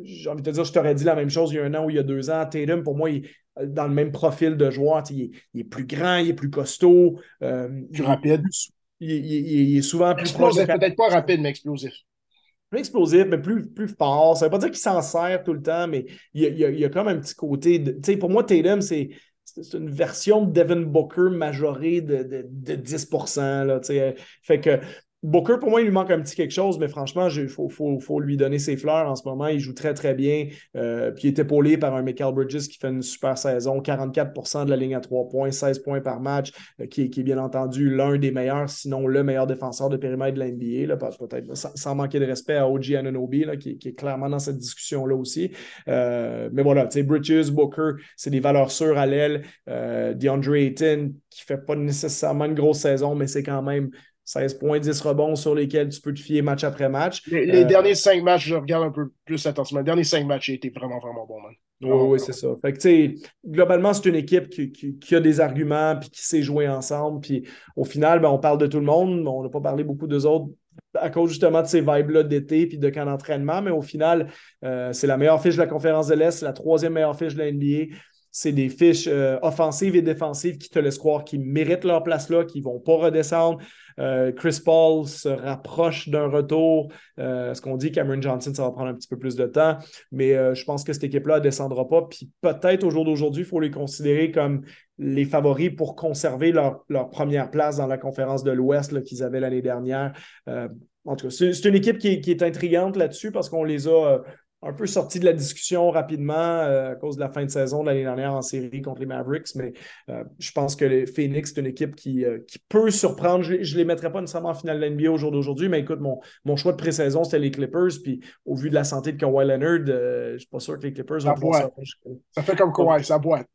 j'ai envie de te dire, je t'aurais dit la même chose il y a un an ou il y a deux ans. Tatum, pour moi, il, dans le même profil de joueur. Il est, plus grand, il est plus costaud. Euh, plus rapide. Il, est souvent plus explosif. Peut-être pas rapide, mais explosif. Plus explosif, mais plus, plus fort. Ça ne veut pas dire qu'il s'en sert tout le temps, mais il y a, il a, comme un petit côté. De, pour moi, Tatum, c'est une version de Devin Booker majorée de, de, de 10 là, Fait que Booker, pour moi, il lui manque un petit quelque chose, mais franchement, il faut, lui donner ses fleurs en ce moment. Il joue très, très bien. Euh, puis il est épaulé par un Michael Bridges qui fait une super saison. 44% de la ligne à 3 points, 16 points par match, euh, qui, est bien entendu l'un des meilleurs, sinon le meilleur défenseur de périmètre de la NBA. peut-être sans, manquer de respect à OG Ananobi, qui, est clairement dans cette discussion-là aussi. Euh, mais voilà, tu sais, Bridges, Booker, c'est des valeurs sûres à l'aile. DeAndre Ayton, qui ne fait pas nécessairement une grosse saison, mais c'est quand même 16 points, 10 rebonds sur lesquels tu peux te fier match après match. Les, euh, derniers 5 matchs, je regarde un peu plus attentivement. Les derniers 5 matchs, il été vraiment, vraiment bon, man. Oui, oui, c'est ça. Fait que, globalement, c'est une équipe qui, a des arguments puis qui sait jouer ensemble. Puis au final, ben, on parle de tout le monde, mais on n'a pas parlé beaucoup d'eux autres à cause justement de ces vibes-là d'été puis de camp d'entraînement. Mais au final, euh, c'est la meilleure fiche de la conférence de l'Est, la troisième meilleure fiche de la NBA c'est des fiches euh, offensives et défensives qui te laissent croire qu'ils méritent leur place là, qu'ils ne vont pas redescendre. Euh, Chris Paul se rapproche d'un retour. Euh, ce qu'on dit, Cameron Johnson, ça va prendre un petit peu plus de temps. Mais je pense que cette équipe-là ne descendra pas. Puis peut-être au jour d'aujourd'hui, il faut les considérer comme les favoris pour conserver leur, première place dans la conférence de l'Ouest qu'ils avaient l'année dernière. en tout cas, c'est une équipe qui qui est intrigante là-dessus parce qu'on les a un peu sorti de la discussion rapidement euh, à cause de la fin de saison de l'année dernière en série contre les Mavericks, mais euh, je pense que les Phoenix, c'est une équipe qui, euh, qui peut surprendre. Je ne les mettrai pas nécessairement en finale de l'NBA au jour d'aujourd'hui, mais écoute, mon, mon choix de pré-saison, c'était les Clippers, puis au vu de la santé de Kawhi Leonard, je ne suis pas sûr que les Clippers vont pouvoir ça. fait comme Kawhi, ça boite.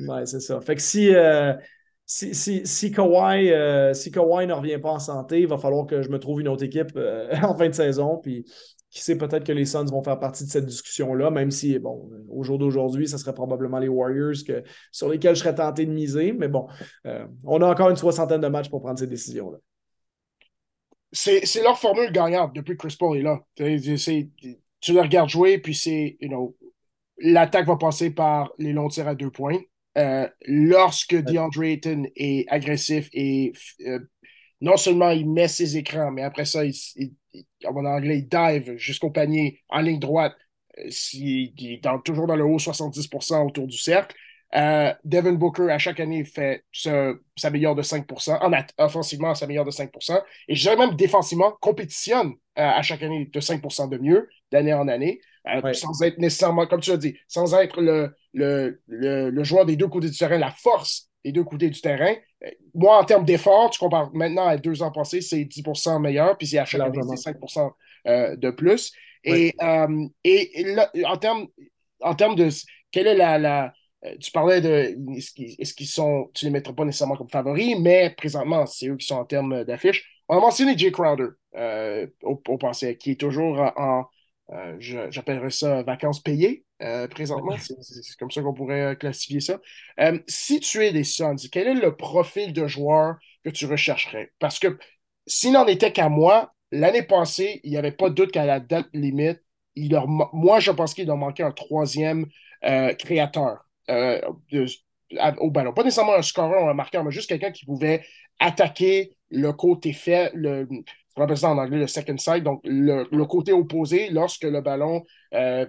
Oui, c'est ça. Fait que si... Si, si, si, Kawhi, si Kawhi ne revient pas en santé, il va falloir que je me trouve une autre équipe en fin de saison. Puis qui sait peut-être que les Suns vont faire partie de cette discussion-là, même si, bon, au jour d'aujourd'hui, ce serait probablement les Warriors que, sur lesquels je serais tenté de miser. Mais bon, euh, on a encore une soixantaine de matchs pour prendre ces décisions-là. C'est leur formule gagnante depuis que Chris Paul est là. tu le regardes jouer, puis c'est, you know, l'attaque va passer par les longs tirs à deux points. Euh, lorsque DeAndre Ayton est agressif et euh, non seulement il met ses écrans, mais après ça, il, en anglais, il dive jusqu'au panier en ligne droite. Euh, il, est toujours dans le haut 70% autour du cercle. Euh, Devin Booker, à chaque année, fait s'améliore de 5%. En offensivement, s'améliore de 5%. Et je dirais même défensivement, compétitionne euh, à chaque année de 5% de mieux, d'année en année. Sans être nécessairement, comme tu l'as dit, sans être le, le, le, joueur des deux côtés du terrain, la force des deux côtés du terrain. Moi, en termes d'effort, tu compares maintenant à deux ans passés, c'est 10% meilleur, puis c'est à chaque année, c'est 5 euh, de plus. Et, euh, et, en termes en termes de quelle est la, la euh, tu parlais de est-ce qu'ils sont tu ne les mettras pas nécessairement comme favoris mais présentement c'est eux qui sont en termes d'affiches on a mentionné Jay Crowder au, au, passé qui est toujours en, euh, j'appellerais ça vacances payées euh, présentement. C'est comme ça qu'on pourrait euh, classifier ça. si tu es des Suns, quel est le profil de joueur que tu rechercherais? Parce que s'il n'en était qu'à moi, l'année passée, il n'y avait pas de doute qu'à la date limite, il leur, moi, je pense qu'il doit manquer un troisième créateur au ballon. Pas nécessairement un scoreur ou un marqueur, mais juste quelqu'un qui pouvait attaquer le côté fait, le, on appelle ça en anglais le second side, donc le, côté opposé lorsque le ballon euh,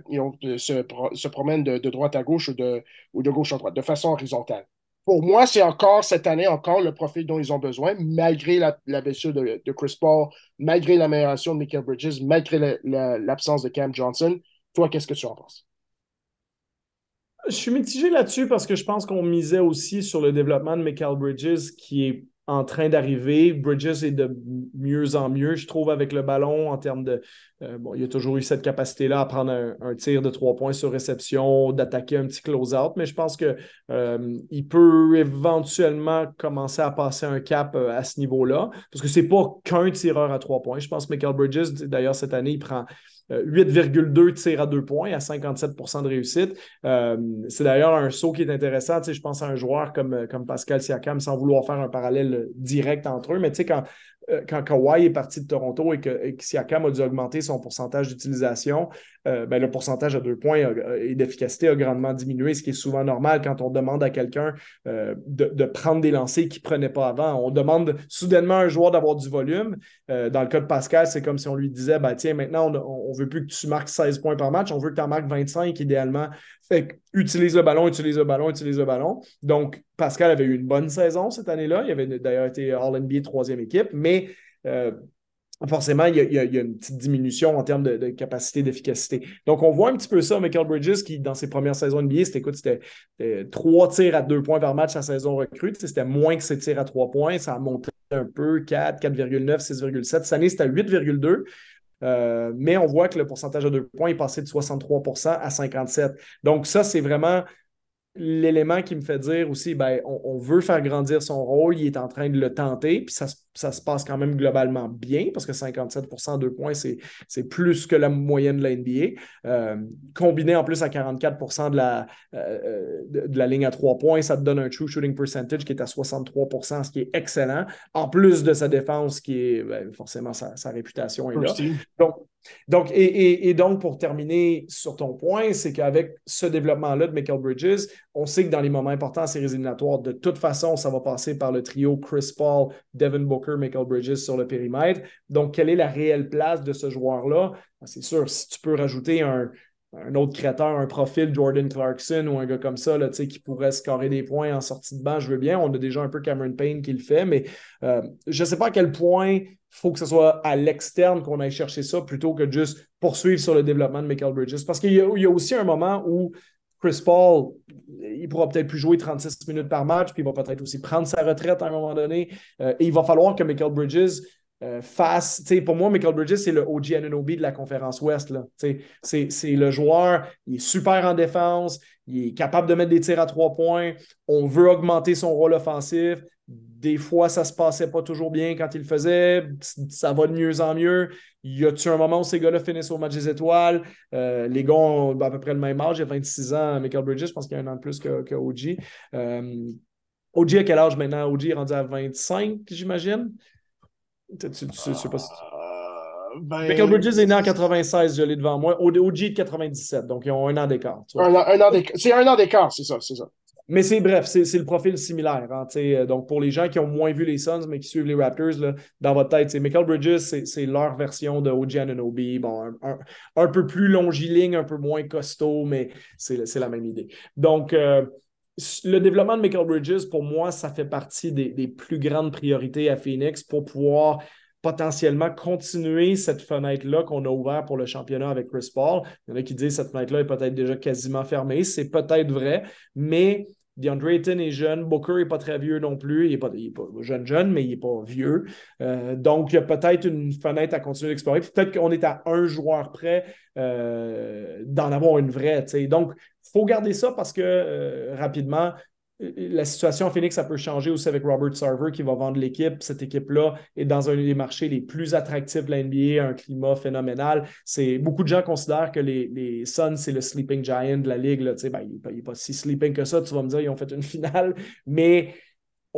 se, promène de, droite à gauche ou de, ou de gauche à droite, de façon horizontale. Pour moi, c'est encore cette année, encore le profil dont ils ont besoin, malgré la, blessure de, Chris Paul, malgré l'amélioration de Michael Bridges, malgré l'absence de Cam Johnson. Toi, qu'est-ce que tu en penses? Je suis mitigé là-dessus parce que je pense qu'on misait aussi sur le développement de Michael Bridges, qui est en train d'arriver. Bridges est de mieux en mieux, je trouve, avec le ballon en termes de. Euh, bon, il a toujours eu cette capacité-là à prendre un, tir de trois points sur réception, d'attaquer un petit close-out, mais je pense qu'il euh, peut éventuellement commencer à passer un cap euh, à ce niveau-là, parce que c'est pas qu'un tireur à trois points. Je pense que Michael Bridges, d'ailleurs, cette année, il prend 8,2 tirs à deux points à 57% de réussite. Euh, c'est d'ailleurs un saut qui est intéressant. Tu je pense à un joueur comme, comme Pascal Siakam, sans vouloir faire un parallèle direct entre eux, mais tu sais, quand euh, quand Kawhi est parti de Toronto et que, Siakam a dû augmenter son pourcentage d'utilisation, euh, ben, le pourcentage à deux points et d'efficacité a grandement diminué, ce qui est souvent normal quand on demande à quelqu'un euh, de, prendre des lancers qu'il ne prenait pas avant. On demande soudainement à un joueur d'avoir du volume. dans le cas de Pascal, c'est comme si on lui disait ben, Tiens, maintenant, on ne veut plus que tu marques 16 points par match, on veut que tu en marques 25 idéalement. Fait utilise le ballon, utilise le ballon, utilise le ballon. Donc, Pascal avait eu une bonne saison cette année-là. Il avait d'ailleurs été All-NBA troisième équipe, mais euh, forcément, il y, a, une petite diminution en termes de, capacité d'efficacité. Donc, on voit un petit peu ça. Michael Bridges, qui, dans ses premières saisons NBA, c'était c'était trois tirs à deux points par match sa saison recrute. C'était moins que ses tirs à trois points. Ça a monté un peu, 4, 4,9, 6,7. Cette année, c'était à 8,2. Euh, mais on voit que le pourcentage à deux points est passé de 63% à 57 Donc, ça, c'est vraiment l'élément qui me fait dire aussi, ben, on, veut faire grandir son rôle, il est en train de le tenter, puis ça, ça se passe quand même globalement bien parce que 57% deux points, c'est plus que la moyenne de la NBA. Euh, combiné en plus à 44 de la, euh, de, la ligne à trois points, ça te donne un true shooting percentage qui est à 63% ce qui est excellent. En plus de sa défense, qui est ben, forcément sa, réputation est là. Donc, donc, et, donc, pour terminer sur ton point, c'est qu'avec ce développement-là de Michael Bridges, on sait que dans les moments importants séries éliminatoires, de toute façon, ça va passer par le trio Chris Paul, Devin Booker, Michael Bridges sur le périmètre. Donc, quelle est la réelle place de ce joueur-là? Ben, c'est sûr, si tu peux rajouter un, autre créateur, un profil Jordan Clarkson ou un gars comme ça qui pourrait scorer des points en sortie de banc, je veux bien. On a déjà un peu Cameron Payne qui le fait, mais euh, je ne sais pas à quel point il faut que ce soit à l'externe qu'on aille chercher ça plutôt que juste poursuivre sur le développement de Michael Bridges. Parce qu'il y, a aussi un moment où Chris Paul, il pourra peut-être plus jouer 36 minutes par match, puis il va peut-être aussi prendre sa retraite à un moment donné. Euh, et il va falloir que Michael Bridges euh, face, pour moi, Michael Bridges, c'est le OG Ananobi de la conférence Ouest. C'est le joueur, il est super en défense, il est capable de mettre des tirs à trois points. On veut augmenter son rôle offensif. Des fois, ça ne se passait pas toujours bien quand il le faisait. Ça va de mieux en mieux. Y a-tu un moment où ces gars-là finissent au match des étoiles? Euh, les gars ont à peu près le même âge. Il a 26 ans, Michael Bridges. Je pense qu'il y a un an de plus que, que OG. Euh, OG, à quel âge maintenant? OG est rendu à 25, j'imagine. Tu, tu, sais pas si euh, ben, Michael Bridges est né en 96, je l'ai devant moi. OG de 97, donc ils ont un an d'écart. Un, c'est un an d'écart, c'est ça, c'est ça. Mais c'est bref, c'est le profil similaire. Hein, euh, donc, pour les gens qui ont moins vu les Suns, mais qui suivent les Raptors, là, dans votre tête, c'est Michael Bridges, c'est leur version de OG Ananobi. Bon, un, peu plus longiligne, un peu moins costaud, mais c'est la même idée. Donc, euh, le développement de Michael Bridges, pour moi, ça fait partie des, plus grandes priorités à Phoenix pour pouvoir potentiellement continuer cette fenêtre-là qu'on a ouverte pour le championnat avec Chris Paul. Il y en a qui disent que cette fenêtre-là est peut-être déjà quasiment fermée. C'est peut-être vrai, mais DeAndre Ayton est jeune, Booker n'est pas très vieux non plus. Il n'est pas, jeune, jeune, mais il n'est pas vieux. Euh, donc, il y a peut-être une fenêtre à continuer d'explorer. Peut-être qu'on est à un joueur près euh, d'en avoir une vraie. Donc, il faut garder ça parce que euh, rapidement, la situation en Phoenix, ça peut changer aussi avec Robert Sarver qui va vendre l'équipe. Cette équipe-là est dans un des marchés les plus attractifs de la NBA, un climat phénoménal. C'est, beaucoup de gens considèrent que les, Suns, c'est le sleeping giant de la ligue. Là. Ben, il n'est pas, si sleeping que ça. Tu vas me dire, ils ont fait une finale, mais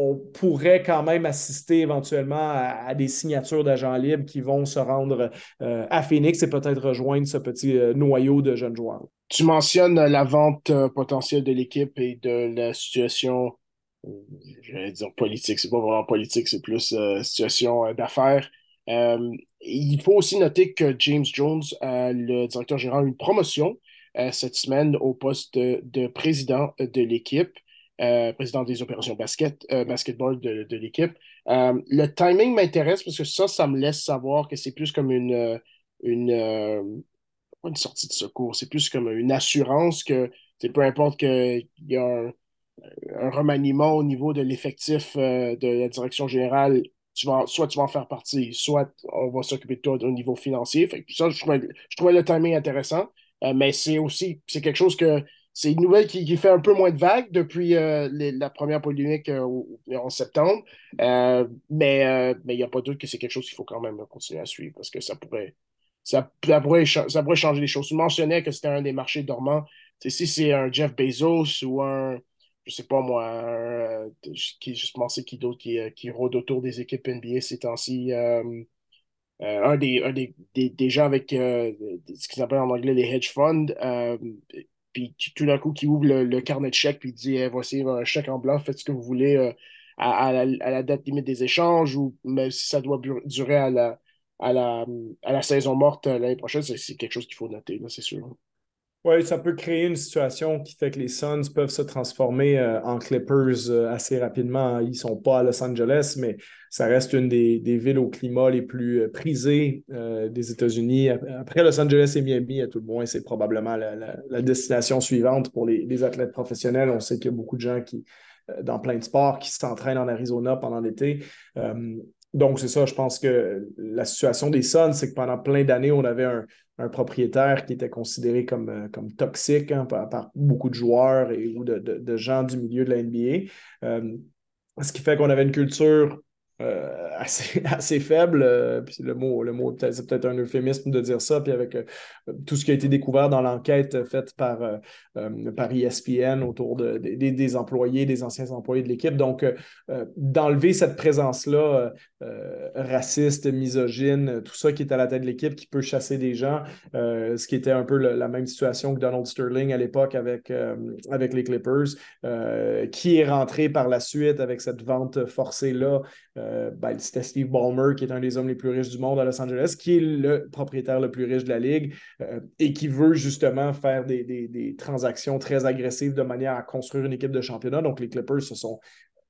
on pourrait quand même assister éventuellement à, des signatures d'agents libres qui vont se rendre euh, à Phoenix et peut-être rejoindre ce petit euh, noyau de jeunes joueurs. Tu mentionnes la vente euh, potentielle de l'équipe et de la situation, j'allais dire politique, c'est pas vraiment politique, c'est plus situation d'affaires. il faut aussi noter que James Jones, le directeur général, a une promotion cette semaine au poste de président de l'équipe. Euh, président des opérations basket, euh, basketball de, l'équipe. Euh, le timing m'intéresse parce que ça, ça me laisse savoir que c'est plus comme une, une, une sortie de secours, c'est plus comme une assurance que peu importe qu'il y a un, remaniement au niveau de l'effectif de la direction générale, tu vas, soit tu vas en faire partie, soit on va s'occuper de toi au niveau financier. ça, je trouvais, le timing intéressant, mais c'est aussi quelque chose que c'est une nouvelle qui, fait un peu moins de vagues depuis euh, la première polémique euh, en septembre. Euh, mais il n'y a pas doute que c'est quelque chose qu'il faut quand même continuer à suivre parce que ça pourrait, ça, pourrait, ça pourrait changer les choses. Tu mentionnais que c'était un des marchés dormants. si c'est un Jeff Bezos ou un, je sais pas moi, qui, je pensais qui d'autre qui, qui rôde autour des équipes NBA ces temps-ci. un, des, un des, des, gens avec ce qu'ils appellent en anglais les hedge funds, puis tout d'un coup, qui ouvre le, carnet de chèques, puis dit voici un chèque en blanc, faites ce que vous voulez euh, à, la, date limite des échanges, ou même si ça doit durer à la, à la, à la saison morte euh, l'année prochaine, c'est quelque chose qu'il faut noter, c'est sûr. Oui, ça peut créer une situation qui fait que les Suns peuvent se transformer euh, en Clippers euh, assez rapidement. Ils ne sont pas à Los Angeles, mais ça reste une des, villes au climat les plus euh, prisées des États-Unis. Après Los Angeles et Miami, à tout le moins, c'est probablement la, destination suivante pour les, athlètes professionnels. On sait qu'il y a beaucoup de gens qui, dans plein de sports qui s'entraînent en Arizona pendant l'été. donc, c'est ça, je pense que la situation des Suns, c'est que pendant plein d'années, on avait un, un propriétaire qui était considéré comme, euh, toxique hein, par, beaucoup de joueurs et, ou de, gens du milieu de la NBA. Euh, ce qui fait qu'on avait une culture euh, assez, assez faible. Euh, puis le mot, le mot c'est peut-être un euphémisme de dire ça. Puis avec euh, tout ce qui a été découvert dans l'enquête faite par, par ESPN autour de, des, employés, des anciens employés de l'équipe. Donc, d'enlever cette présence-là raciste, misogyne, tout ça qui est à la tête de l'équipe, qui peut chasser des gens, ce qui était un peu la même situation que Donald Sterling à l'époque avec, avec les Clippers, qui est rentré par la suite avec cette vente forcée-là. Euh, ben, c'était Steve Ballmer, qui est un des hommes les plus riches du monde à Los Angeles, qui est le propriétaire le plus riche de la ligue euh, et qui veut justement faire des, transactions très agressives de manière à construire une équipe de championnat. Donc, les Clippers se sont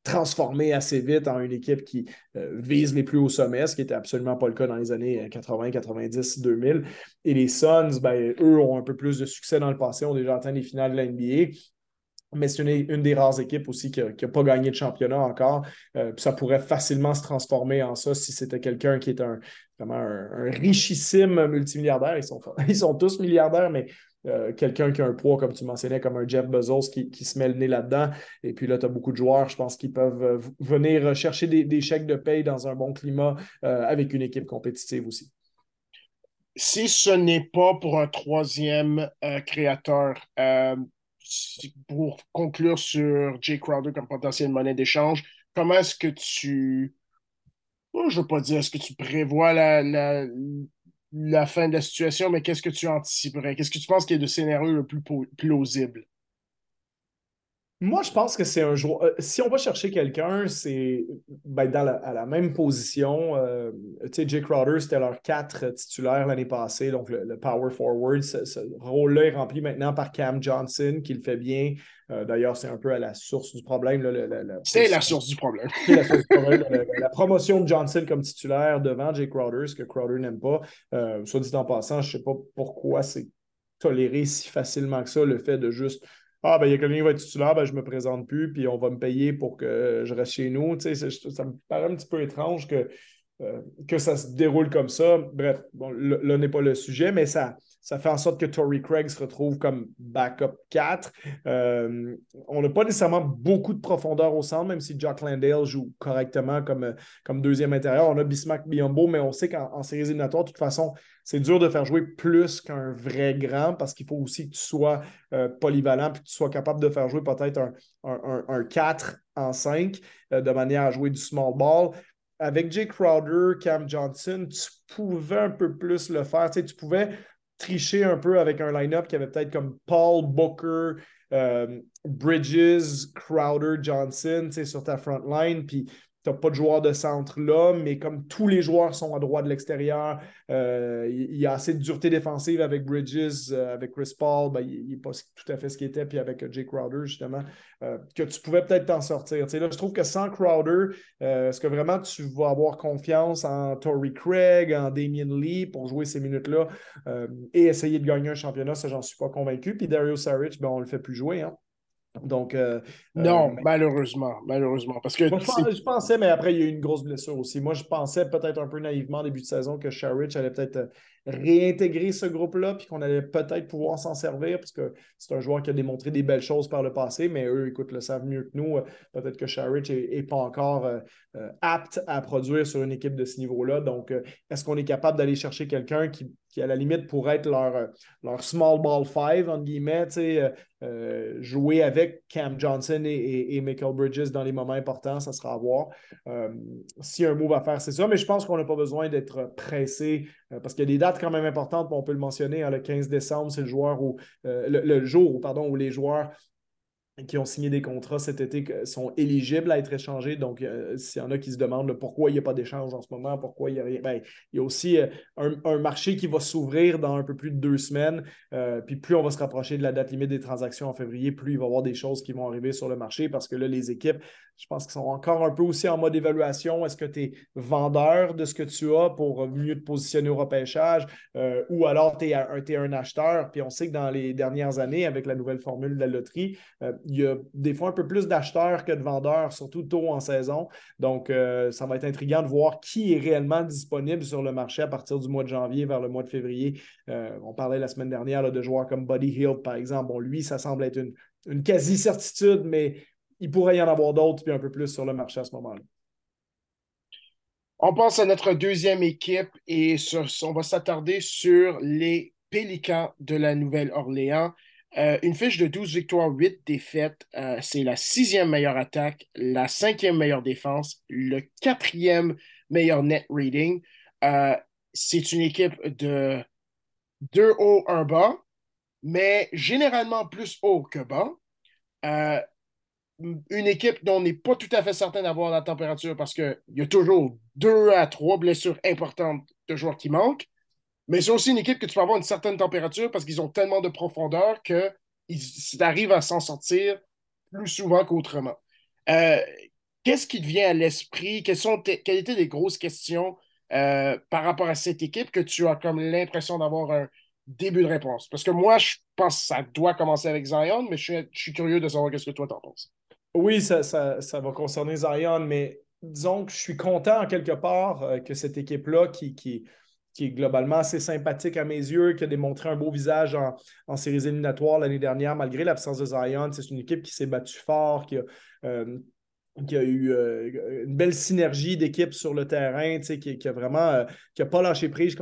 transformés assez vite en une équipe qui euh, vise les plus hauts sommets, ce qui n'était absolument pas le cas dans les années 80, 90, 2000. Et les Suns, ben, eux, ont un peu plus de succès dans le passé, ont déjà atteint les finales de la NBA mais c'est une, des rares équipes aussi qui n'a pas gagné de championnat encore. Euh, ça pourrait facilement se transformer en ça si c'était quelqu'un qui est un, vraiment un, richissime multimilliardaire. Ils sont, ils sont tous milliardaires, mais euh, quelqu'un qui a un poids, comme tu mentionnais, comme un Jeff Bezos qui, se met le nez là-dedans. Et puis là, tu as beaucoup de joueurs, je pense, qui peuvent euh, venir chercher des, chèques de paye dans un bon climat avec une équipe compétitive aussi. Si ce n'est pas pour un troisième créateur, pour conclure sur Jay Crowder comme potentielle monnaie d'échange, comment est-ce que tu. Oh, je ne veux pas dire est-ce que tu prévois la, fin de la situation, mais qu'est-ce que tu anticiperais? Qu'est-ce que tu penses qui est le scénario le plus plausible? Moi, je pense que c'est un joueur. Euh, si on va chercher quelqu'un, c'est ben, dans la, à la même position. Euh, tu sais, Jake Crowder, c'était leur quatre titulaires l'année passée, donc le, power forward. Ce, rôle-là est rempli maintenant par Cam Johnson, qui le fait bien. Euh, d'ailleurs, c'est un peu à la source du problème. c'est la source du problème. c'est la source du problème. la, promotion de Johnson comme titulaire devant Jake Crowder, ce que Crowder n'aime pas. soit dit en passant, je ne sais pas pourquoi c'est toléré si facilement que ça, le fait de juste ah, ben, il y a quelqu'un qui va être titulaire, ben, je ne me présente plus, puis on va me payer pour que je reste chez nous. Tu sais, ça me paraît un petit peu étrange que, euh, que ça se déroule comme ça. Bref, bon, là n'est pas le sujet, mais ça, ça fait en sorte que Tory Craig se retrouve comme backup 4. Euh, on n'a pas nécessairement beaucoup de profondeur au centre, même si Jack Landale joue correctement comme, comme deuxième intérieur. On a Bismack Biombo, mais on sait qu'en séries éliminatoires, de toute façon, c'est dur de faire jouer plus qu'un vrai grand parce qu'il faut aussi que tu sois euh, polyvalent et que tu sois capable de faire jouer peut-être un, 4 en 5 euh, de manière à jouer du small ball avec Jay Crowder, Cam Johnson, tu pouvais un peu plus le faire. Tu pouvais tricher un peu avec un line-up qui avait peut-être comme Paul Booker, euh, Bridges, Crowder, Johnson sur ta front line. Puis tu n'as pas de joueur de centre là, mais comme tous les joueurs sont à droite de l'extérieur, euh, il y a assez de dureté défensive avec Bridges, euh, avec Chris Paul, ben, il n'est pas tout à fait ce qu'il était, puis avec Jake Crowder, justement, euh, que tu pouvais peut-être t'en sortir. là, je trouve que sans Crowder, est-ce que vraiment tu vas avoir confiance en Tory Craig, en Damien Lee pour jouer ces minutes-là et essayer de gagner un championnat? Ça, j'en suis pas convaincu. Puis Dario Saric, ben, on ne le fait plus jouer. Hein? Donc, euh, non, euh, malheureusement, malheureusement. Parce que je, pensais, mais après, il y a eu une grosse blessure aussi. Moi, je pensais peut-être un peu naïvement au début de saison que Sharich allait peut-être euh, réintégrer ce groupe-là, puis qu'on allait peut-être pouvoir s'en servir, parce que c'est un joueur qui a démontré des belles choses par le passé, mais eux, écoute, le savent mieux que nous. Peut-être que Sharich n'est pas encore apte à produire sur une équipe de ce niveau-là. Donc, est-ce qu'on est capable d'aller chercher quelqu'un qui, qui, à la limite, pourrait être leur, leur small ball five, entre guillemets, euh, jouer avec Cam Johnson et, Michael Bridges dans les moments importants, ça sera à voir. Euh, si un move à faire, c'est ça, mais je pense qu'on n'a pas besoin d'être pressé euh, parce qu'il y a des dates quand même importantes, on peut le mentionner. Hein, le 15 décembre, c'est le où le, jour pardon, où les joueurs qui ont signé des contrats cet été sont éligibles à être échangés. Donc, euh, s'il y en a qui se demandent pourquoi il n'y a pas d'échange en ce moment, pourquoi il y a rien, ben, il y a aussi euh, un, marché qui va s'ouvrir dans un peu plus de deux semaines. Euh, puis plus on va se rapprocher de la date limite des transactions en février, plus il va y avoir des choses qui vont arriver sur le marché parce que là, les équipes, je pense qu'ils sont encore un peu aussi en mode évaluation. Est-ce que tu es vendeur de ce que tu as pour mieux te positionner au repêchage ou alors tu es, un acheteur? Puis on sait que dans les dernières années, avec la nouvelle formule de la loterie, il y a des fois un peu plus d'acheteurs que de vendeurs, surtout tôt en saison. Donc, euh, ça va être intriguant de voir qui est réellement disponible sur le marché à partir du mois de janvier vers le mois de février. Euh, on parlait la semaine dernière de joueurs comme Buddy Hill, par exemple. Bon, lui, ça semble être une quasi-certitude, mais il pourrait y en avoir d'autres, puis un peu plus sur le marché à ce moment-là. On passe à notre deuxième équipe et on va s'attarder sur les Pélicans de la Nouvelle-Orléans. Euh, une fiche de 12 victoires, 8 défaites. Euh, c'est la sixième meilleure attaque, la cinquième meilleure défense, le quatrième meilleur net reading. Euh, c'est une équipe de deux hauts, un bas, mais généralement plus haut que bas. Une équipe dont on n'est pas tout à fait certain d'avoir la température parce qu'il y a toujours deux à trois blessures importantes de joueurs qui manquent. Mais c'est aussi une équipe que tu peux avoir une certaine température parce qu'ils ont tellement de profondeur qu'ils arrivent à s'en sortir plus souvent qu'autrement. Euh, qu'est-ce qui te vient à l'esprit? Quelles, quelles étaient les grosses questions euh, par rapport à cette équipe que tu as comme l'impression d'avoir un début de réponse? Parce que moi, je pense que ça doit commencer avec Zion, mais je suis, curieux de savoir qu'est-ce que toi t'en penses. Oui, ça, va concerner Zion, mais disons que je suis content en quelque part euh, que cette équipe-là, qui, qui, est globalement assez sympathique à mes yeux, qui a démontré un beau visage en, en séries éliminatoires l'année dernière, malgré l'absence de Zion. C'est une équipe qui s'est battue fort, qui a, euh, qui a eu euh, une belle synergie d'équipe sur le terrain, qui, qui a vraiment qui a pas lâché prise,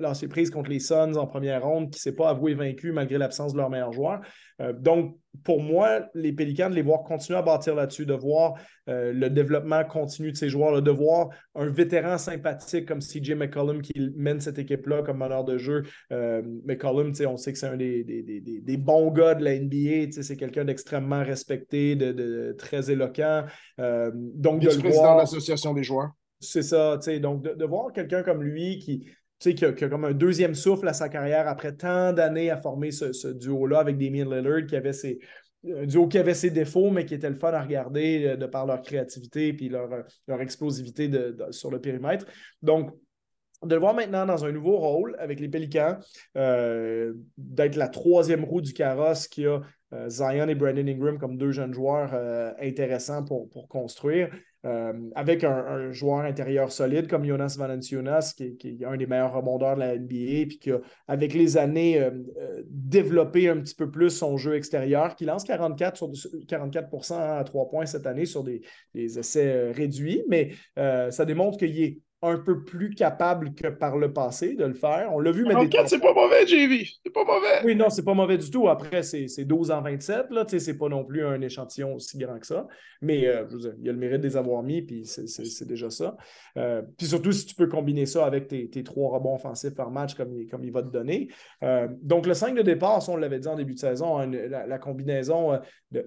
lâché prise contre les Suns en première ronde, qui ne s'est pas avoué vaincu malgré l'absence de leur meilleur joueur. Donc, pour moi, les Pélicans, de les voir continuer à bâtir là-dessus, de voir euh, le développement continu de ces joueurs, de voir un vétéran sympathique comme CJ McCollum qui mène cette équipe-là comme meneur de jeu. Euh, McCollum, on sait que c'est un des, des, bons gars de la NBA, c'est quelqu'un d'extrêmement respecté, de, très éloquent. Euh, donc, de président de l'association des joueurs. C'est ça, donc de, de voir quelqu'un comme lui qui, qui a, qui a, comme un deuxième souffle à sa carrière après tant d'années à former ce, duo-là avec Damien Lillard, qui avait ses, un duo qui avait ses défauts, mais qui était le fun à regarder euh, de par leur créativité et leur, euh, leur explosivité sur le périmètre. Donc, de le voir maintenant dans un nouveau rôle avec les Pélicans, euh, d'être la troisième roue du carrosse qui a Zion et Brandon Ingram comme deux jeunes joueurs intéressants pour, pour construire. Euh, avec un, joueur intérieur solide comme Jonas Valanciunas, qui, est un des meilleurs rebondeurs de la NBA, puis qui a, avec les années, euh, euh, développé un petit peu plus son jeu extérieur, qui lance 44, sur, 44 à trois points cette année sur des essais réduits, mais ça démontre qu'il est un peu plus capable que par le passé de le faire. On l'a vu, mais. 34, c'est pas mauvais, JV. C'est pas mauvais. Oui, non, c'est pas mauvais du tout. Après, c'est 12 en 27. Là, c'est pas non plus un échantillon aussi grand que ça. Mais euh, je veux dire, il y a le mérite de les avoir mis, puis c'est déjà ça. Euh, puis surtout, si tu peux combiner ça avec tes, trois rebonds offensifs par match, comme il, comme il va te donner. Euh, donc, le 5 de départ, on l'avait dit en début de saison, hein, la, combinaison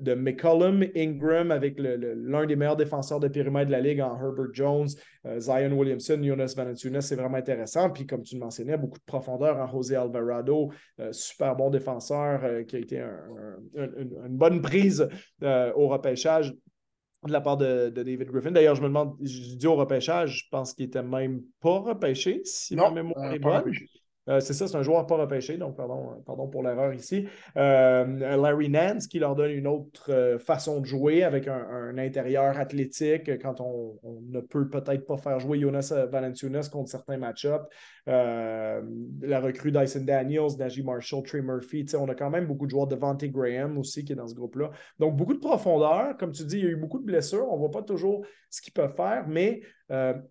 de, McCollum, Ingram avec l'un des meilleurs défenseurs de périmètre de la Ligue en Herbert Jones, Zion Williams Jonas Valanciunas, c'est vraiment intéressant. Puis comme tu le mentionnais, beaucoup de profondeur en José Alvarado, euh, super bon défenseur euh, qui a été une bonne prise euh, au repêchage de la part de, David Griffin. D'ailleurs, je me demande, je dis au repêchage, je pense qu'il était même pas repêché, si non, ma mémoire est bonne. Euh, c'est ça, c'est un joueur pas repêché, donc pardon, pardon pour l'erreur ici. Euh, Larry Nance qui leur donne une autre euh, façon de jouer avec un, intérieur athlétique quand on, ne peut peut-être pas faire jouer Jonas Valanciunas contre certains match-ups. la recrue Dyson Daniels, Najee Marshall, Trey Murphy. On a quand même beaucoup de joueurs. Devante Graham aussi qui est dans ce groupe-là. Donc beaucoup de profondeur. Comme tu dis, il y a eu beaucoup de blessures. On ne voit pas toujours ce qu'ils peuvent faire, mais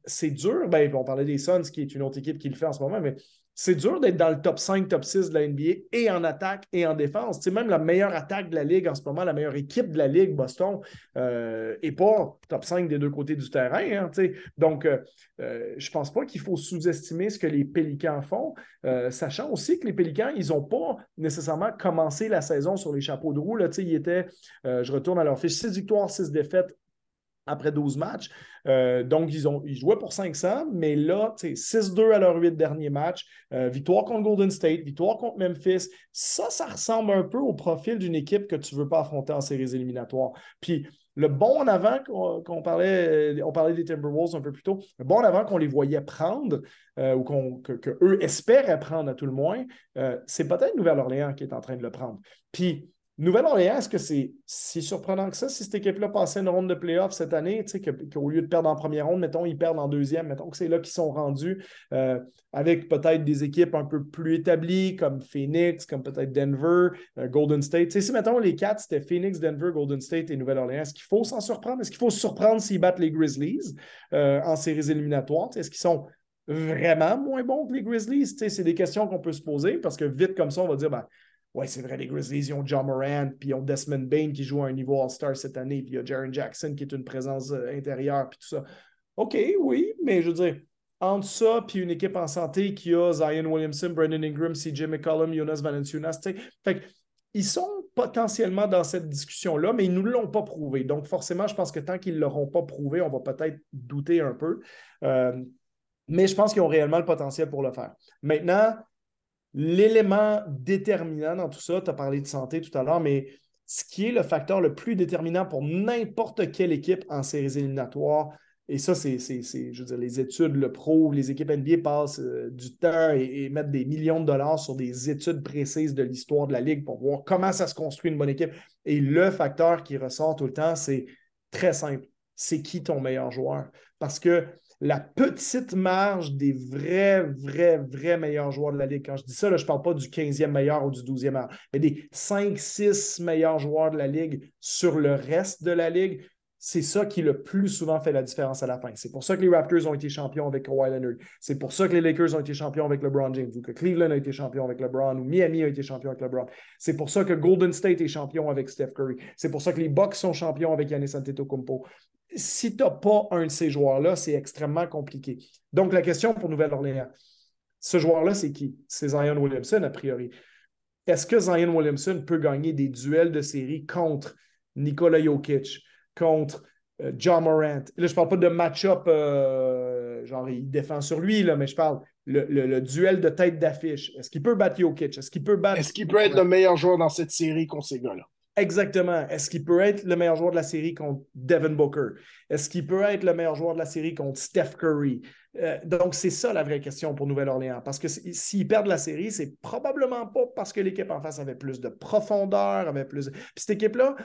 c'est dur. Ben, on parlait des Suns, qui est une autre équipe qui le fait en ce moment, mais c'est dur d'être dans le top 5, top 6 de la NBA et en attaque et en défense. C'est même la meilleure attaque de la Ligue en ce moment, la meilleure équipe de la Ligue, Boston, euh, et pas top 5 des deux côtés du terrain. Hein, Donc, euh, euh, je ne pense pas qu'il faut sous-estimer ce que les Pélicans font, sachant aussi que les Pélicans, ils n'ont pas nécessairement commencé la saison sur les chapeaux de roue. Là, ils étaient, je retourne à leur fiche, 6 victoires, 6 défaites après 12 matchs. Euh, donc, ils, ont, ils jouaient pour 500, mais là, 6-2 à leurs 8 derniers matchs. Euh, victoire contre Golden State, victoire contre Memphis. Ça, ça ressemble un peu au profil d'une équipe que tu ne veux pas affronter en séries éliminatoires. Puis, le bon en avant qu'on parlait, on parlait des Timberwolves un peu plus tôt, le bon en avant qu'on les voyait prendre, euh, ou qu'on, que, eux espéraient prendre à tout le moins, c'est peut-être Nouvelle-Orléans qui est en train de le prendre. Puis, Nouvelle-Orléans, est-ce que c'est si surprenant que ça si cette équipe-là passait une ronde de playoff cette année, qu'au lieu de perdre en première ronde, mettons, ils perdent en deuxième, mettons que c'est là qu'ils sont rendus, euh, avec peut-être des équipes un peu plus établies comme Phoenix, comme peut-être Denver, euh, Golden State. si, mettons, les quatre, c'était Phoenix, Denver, Golden State et Nouvelle-Orléans, est-ce qu'il faut s'en surprendre? Est-ce qu'il faut se surprendre s'ils battent les Grizzlies euh, en séries éliminatoires? Est-ce qu'ils sont vraiment moins bons que les Grizzlies? C'est des questions qu'on peut se poser parce que vite comme ça, on va dire, ben, ouais, c'est vrai, les Grizzlies, ils ont John Morant, puis ils ont Desmond Bain qui joue à un niveau All-Star cette année, puis il y a Jaron Jackson qui est une présence euh, intérieure, puis tout ça. OK, oui, mais je veux dire, entre ça, puis une équipe en santé qui a Zion Williamson, Brandon Ingram, CJ McCollum, Jonas Valanciunas, fait ils sont potentiellement dans cette discussion-là, mais ils ne nous l'ont pas prouvé. Donc, forcément, je pense que tant qu'ils ne l'auront pas prouvé, on va peut-être douter un peu. Euh, mais je pense qu'ils ont réellement le potentiel pour le faire. Maintenant, l'élément déterminant dans tout ça, tu as parlé de santé tout à l'heure, mais ce qui est le facteur le plus déterminant pour n'importe quelle équipe en séries éliminatoires, et ça, c'est, je veux dire, les études le prouvent, les équipes NBA passent euh, du temps et, mettent des millions de dollars sur des études précises de l'histoire de la Ligue pour voir comment ça se construit une bonne équipe. Et le facteur qui ressort tout le temps, c'est très simple. C'est qui ton meilleur joueur? Parce que la petite marge des vrais, vrais, vrais meilleurs joueurs de la Ligue. Quand je dis ça, je ne parle pas du 15e meilleur ou du 12e meilleur, mais des 5-6 meilleurs joueurs de la Ligue sur le reste de la Ligue. C'est ça qui le plus souvent fait la différence à la fin. C'est pour ça que les Raptors ont été champions avec Kawhi Leonard. C'est pour ça que les Lakers ont été champions avec LeBron James, ou que Cleveland a été champion avec LeBron, ou Miami a été champion avec LeBron. C'est pour ça que Golden State est champion avec Steph Curry. C'est pour ça que les Bucks sont champions avec Giannis Antetokounmpo si tu n'as pas un de ces joueurs-là, c'est extrêmement compliqué. Donc, la question pour Nouvelle-Orléans, ce joueur-là, c'est qui? C'est Zion Williamson, a priori. Est-ce que Zion Williamson peut gagner des duels de série contre Nikola Jokic, contre euh, John Morant? Là, je ne parle pas de match-up, euh, genre il défend sur lui, mais je parle le, le, duel de tête d'affiche. Est-ce qu'il peut battre Jokic? Est-ce qu'il peut battre. Est-ce qu'il peut être le meilleur joueur dans cette série contre ces gars-là? Exactement. Est-ce qu'il peut être le meilleur joueur de la série contre Devin Booker? Est-ce qu'il peut être le meilleur joueur de la série contre Steph Curry? Euh, donc, c'est ça la vraie question pour Nouvelle-Orléans. Parce que s'ils perdent la série, c'est probablement pas parce que l'équipe en face avait plus de profondeur, avait plus. Puis cette équipe-là,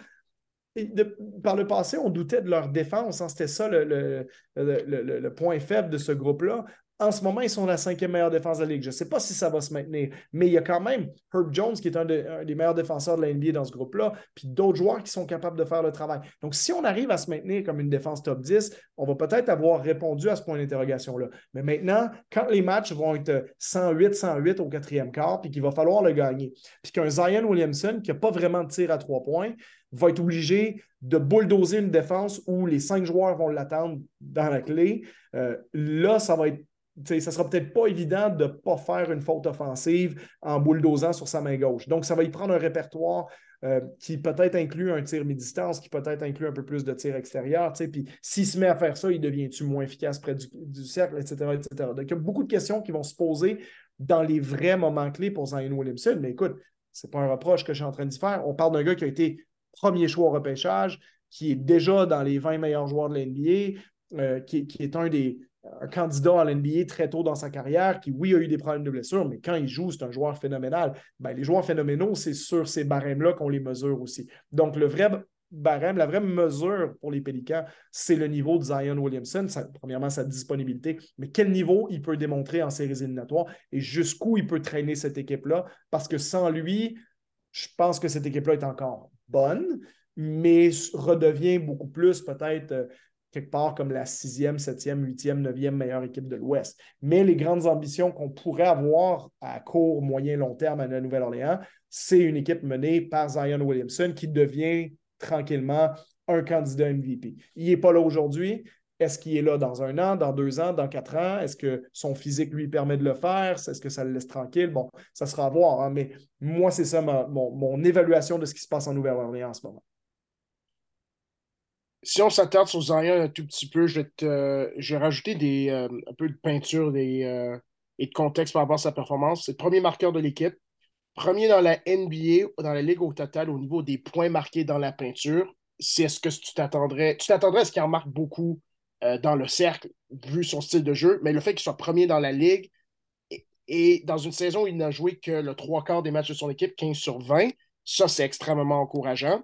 par le passé, on doutait de leur défense. Hein. C'était ça le, le, point faible de ce groupe-là. En ce moment, ils sont la cinquième meilleure défense de la Ligue. Je ne sais pas si ça va se maintenir, mais il y a quand même Herb Jones, qui est un, des meilleurs défenseurs de la NBA dans ce groupe-là, puis d'autres joueurs qui sont capables de faire le travail. Donc, si on arrive à se maintenir comme une défense top 10, on va peut-être avoir répondu à ce point d'interrogation-là. Mais maintenant, quand les matchs vont être 108-108 au quatrième quart, puis qu'il va falloir le gagner, puis qu'un Zion Williamson, qui n'a pas vraiment de tir à trois points, va être obligé de bulldozer une défense où les cinq joueurs vont l'attendre dans la clé, euh, là, ça va être ça ne sera peut-être pas évident de ne pas faire une faute offensive en bulldozant sur sa main gauche. Donc, ça va y prendre un répertoire euh, qui peut-être inclut un tir mi-distance, qui peut-être inclut un peu plus de tir extérieur. Puis s'il se met à faire ça, il devient-tu moins efficace près du, cercle, etc., etc. Donc, il y a beaucoup de questions qui vont se poser dans les vrais moments clés pour Zion Williamson. Mais écoute, ce n'est pas un reproche que je suis en train de faire. On parle d'un gars qui a été premier choix au repêchage, qui est déjà dans les 20 meilleurs joueurs de l'NBA, euh, qui, est un des, un candidat à l'NBA très tôt dans sa carrière qui, oui, a eu des problèmes de blessure, mais quand il joue, c'est un joueur phénoménal. Ben, les joueurs phénoménaux, c'est sur ces barèmes-là qu'on les mesure aussi. Donc, le vrai barème, la vraie mesure pour les Pélicans, c'est le niveau de Zion Williamson, premièrement sa disponibilité, mais quel niveau il peut démontrer en séries éliminatoires et jusqu'où il peut traîner cette équipe-là, parce que sans lui, je pense que cette équipe-là est encore bonne, mais redevient beaucoup plus peut-être euh, quelque part comme la sixième, septième, huitième, neuvième meilleure équipe de l'Ouest. Mais les grandes ambitions qu'on pourrait avoir à court, moyen, long terme à la Nouvelle-Orléans, c'est une équipe menée par Zion Williamson qui devient tranquillement un candidat MVP. Il n'est pas là aujourd'hui. Est-ce qu'il est là dans un an, dans deux ans, dans quatre ans? Est-ce que son physique lui permet de le faire? Est-ce que ça le laisse tranquille? Bon, ça sera à voir. Hein, mais moi, c'est ça mon évaluation de ce qui se passe en Nouvelle-Orléans en ce moment si on s'attarde sur Zion un tout petit peu, je vais, vais rajouter euh, un peu de peinture euh, et de contexte par rapport à sa performance. C'est le premier marqueur de l'équipe. Premier dans la NBA, dans la Ligue au total, au niveau des points marqués dans la peinture. C'est ce que tu t'attendrais. Tu t'attendrais à ce qu'il en marque beaucoup euh, dans le cercle, vu son style de jeu, mais le fait qu'il soit premier dans la Ligue et, dans une saison où il n'a joué que le trois quarts des matchs de son équipe, 15 sur 20, Ça, c'est extrêmement encourageant.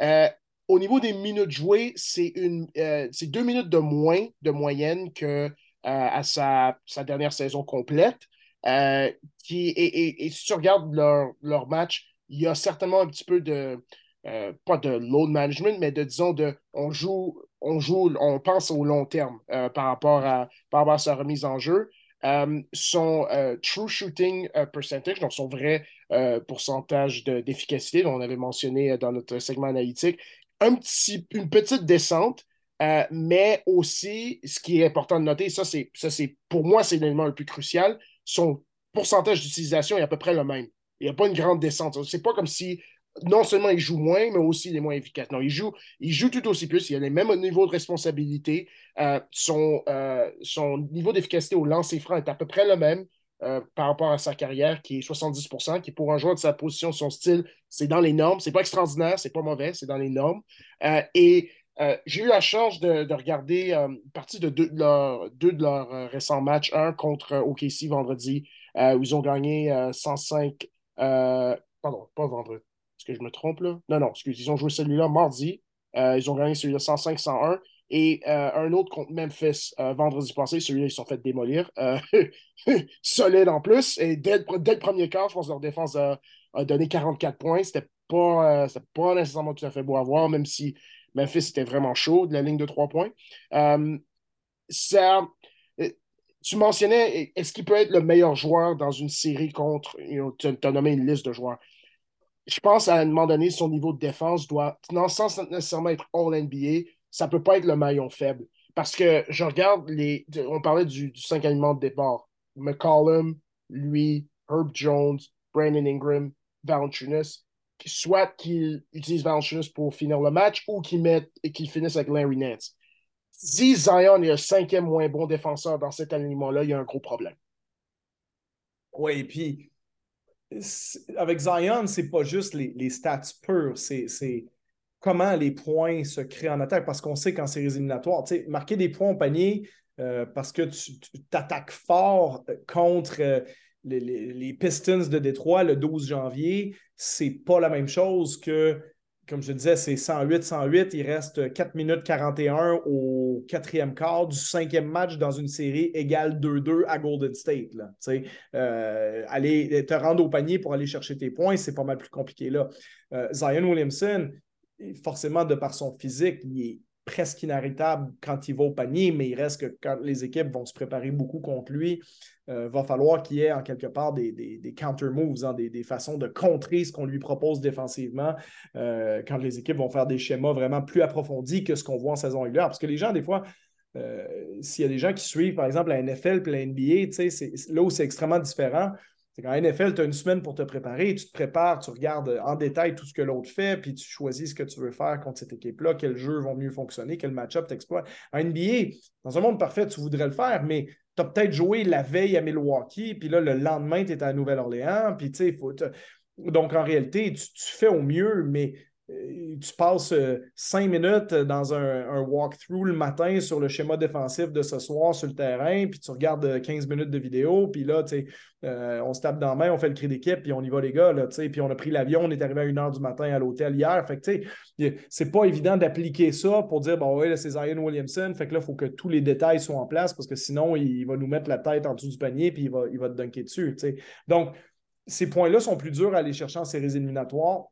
Euh, au niveau des minutes jouées, c'est euh, deux minutes de moins de moyenne que à sa, dernière saison complète. qui, et, si tu regardes leur, match, il y a certainement un petit peu de, pas de load management, mais de, disons, de, on joue, on joue, on pense au long terme par, rapport à, par rapport à sa remise en jeu. Euh, son euh, true shooting euh, percentage, donc son vrai pourcentage d'efficacité, dont on avait mentionné dans notre segment analytique, un petit, une petite descente, mais aussi, ce qui est important de noter, ça c'est, pour moi, c'est l'élément le plus crucial, son pourcentage d'utilisation est à peu près le même. Il n'y a pas une grande descente. C'est pas comme si non seulement il joue moins, mais aussi il est moins efficace. Non, il joue, il joue tout aussi plus. Il a les mêmes niveaux de responsabilité. Euh, son, euh, son niveau d'efficacité au lancer franc est à peu près le même euh, par rapport à sa carrière, qui est 70% qui pour un joueur de sa position, son style, c'est dans les normes. C'est pas extraordinaire, c'est pas mauvais, c'est dans les normes. et j'ai eu la chance de, regarder une partie de deux de, leurs récents matchs. Un contre OKC vendredi, où ils ont gagné 105. pardon, pas vendredi est-ce que je me trompe là? Non, non, excusez, ils ont joué celui-là mardi. Euh, ils ont gagné celui-là 105-101. Et euh, un autre contre Memphis euh, vendredi passé, celui-là, ils sont fait démolir. solide en plus. Et dès le, premier quart, je pense que leur défense a, donné 44 points. C'était pas, pas nécessairement tout à fait beau à voir, même si Memphis était vraiment chaud de la ligne de trois points. ça, tu mentionnais, est-ce qu'il peut être le meilleur joueur dans une série contre, tu as nommé une liste de joueurs je pense à un moment donné, son niveau de défense doit, non sans nécessairement être All-NBA, ça ne peut pas être le maillon faible. Parce que je regarde les. On parlait du, du 5 aliments de départ. McCollum, lui, Herb Jones, Brandon Ingram, Valanciunas. Soit qu'il utilise Valanciunas pour finir le match ou qu'il qu finisse avec Larry Nance. Si Zion est le cinquième moins bon défenseur dans cet alignement-là, il y a un gros problème. Oui, et puis avec Zion, c'est pas juste les, stats purs, c'est comment les points se créent en attaque, parce qu'on sait qu'en séries éliminatoires, marquer des points au panier euh, parce que tu t'attaques fort euh, contre euh, les, Pistons de Détroit le 12 janvier, c'est pas la même chose que comme je disais, c'est 108-108. Il reste 4 minutes 41 au quatrième quart du cinquième match dans une série égale 2-2 à Golden State. Là. Aller te rendre au panier pour aller chercher tes points, c'est pas mal plus compliqué là. Zion Williamson, forcément, de par son physique, il est presque inarrêtable quand il va au panier, mais il reste que quand les équipes vont se préparer beaucoup contre lui, euh, va falloir qu'il y ait en quelque part des, des, counter-moves, hein, des, façons de contrer ce qu'on lui propose défensivement euh, quand les équipes vont faire des schémas vraiment plus approfondis que ce qu'on voit en saison régulière. Parce que les gens, des fois, euh, s'il y a des gens qui suivent, par exemple, la NFL et la NBA, là où c'est extrêmement différent, c'est qu'en NFL, tu as une semaine pour te préparer, tu te prépares, tu regardes en détail tout ce que l'autre fait, puis tu choisis ce que tu veux faire contre cette équipe-là, quels jeux vont mieux fonctionner, quel match-up t'exploites. En NBA, dans un monde parfait, tu voudrais le faire, mais tu as peut-être joué la veille à Milwaukee, puis là, le lendemain, tu es à Nouvelle-Orléans, puis tu sais, faut. Donc, en réalité, tu, fais au mieux, mais tu passes euh, cinq minutes dans un, walkthrough le matin sur le schéma défensif de ce soir sur le terrain, puis tu regardes 15 euh, minutes de vidéo, puis là, tu on se tape dans la main, on fait le cri d'équipe, puis on y va, les gars, là, puis on a pris l'avion, on est arrivé à 1h du matin à l'hôtel hier. Fait que, tu sais, c'est pas évident d'appliquer ça pour dire, bon, ouais, c'est Zion Williamson, fait que là, il faut que tous les détails soient en place parce que sinon, il va nous mettre la tête en dessous du panier, puis il va, il va te dunker dessus, tu sais. Donc, ces points-là sont plus durs à aller chercher en séries éliminatoires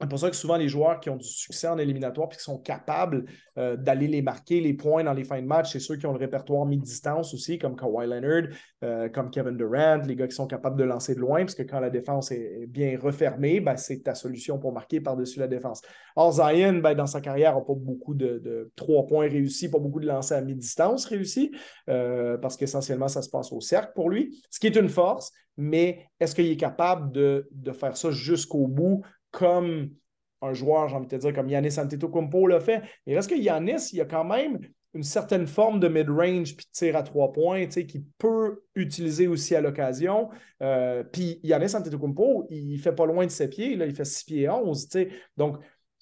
c'est pour ça que souvent les joueurs qui ont du succès en éliminatoire et qui sont capables euh, d'aller les marquer, les points dans les fins de match, c'est ceux qui ont le répertoire mi-distance aussi, comme Kawhi Leonard, euh, comme Kevin Durant, les gars qui sont capables de lancer de loin, parce que quand la défense est bien refermée, ben, c'est ta solution pour marquer par-dessus la défense. Or, Zion, ben, dans sa carrière, n'a pas beaucoup de, trois points réussis, pas beaucoup de lancers à mi-distance réussis, euh, parce qu'essentiellement, ça se passe au cercle pour lui, ce qui est une force, mais est-ce qu'il est capable de faire ça jusqu'au bout? Comme un joueur, j'ai envie de te dire, comme Yanis Antetokounmpo l'a fait. Il reste que Yanis, il y a quand même une certaine forme de mid-range puis de tir à trois points qu'il peut utiliser aussi à l'occasion. Euh, puis Yanis Antetokounmpo, il fait pas loin de ses pieds, là, il fait 6 pieds 11. Donc,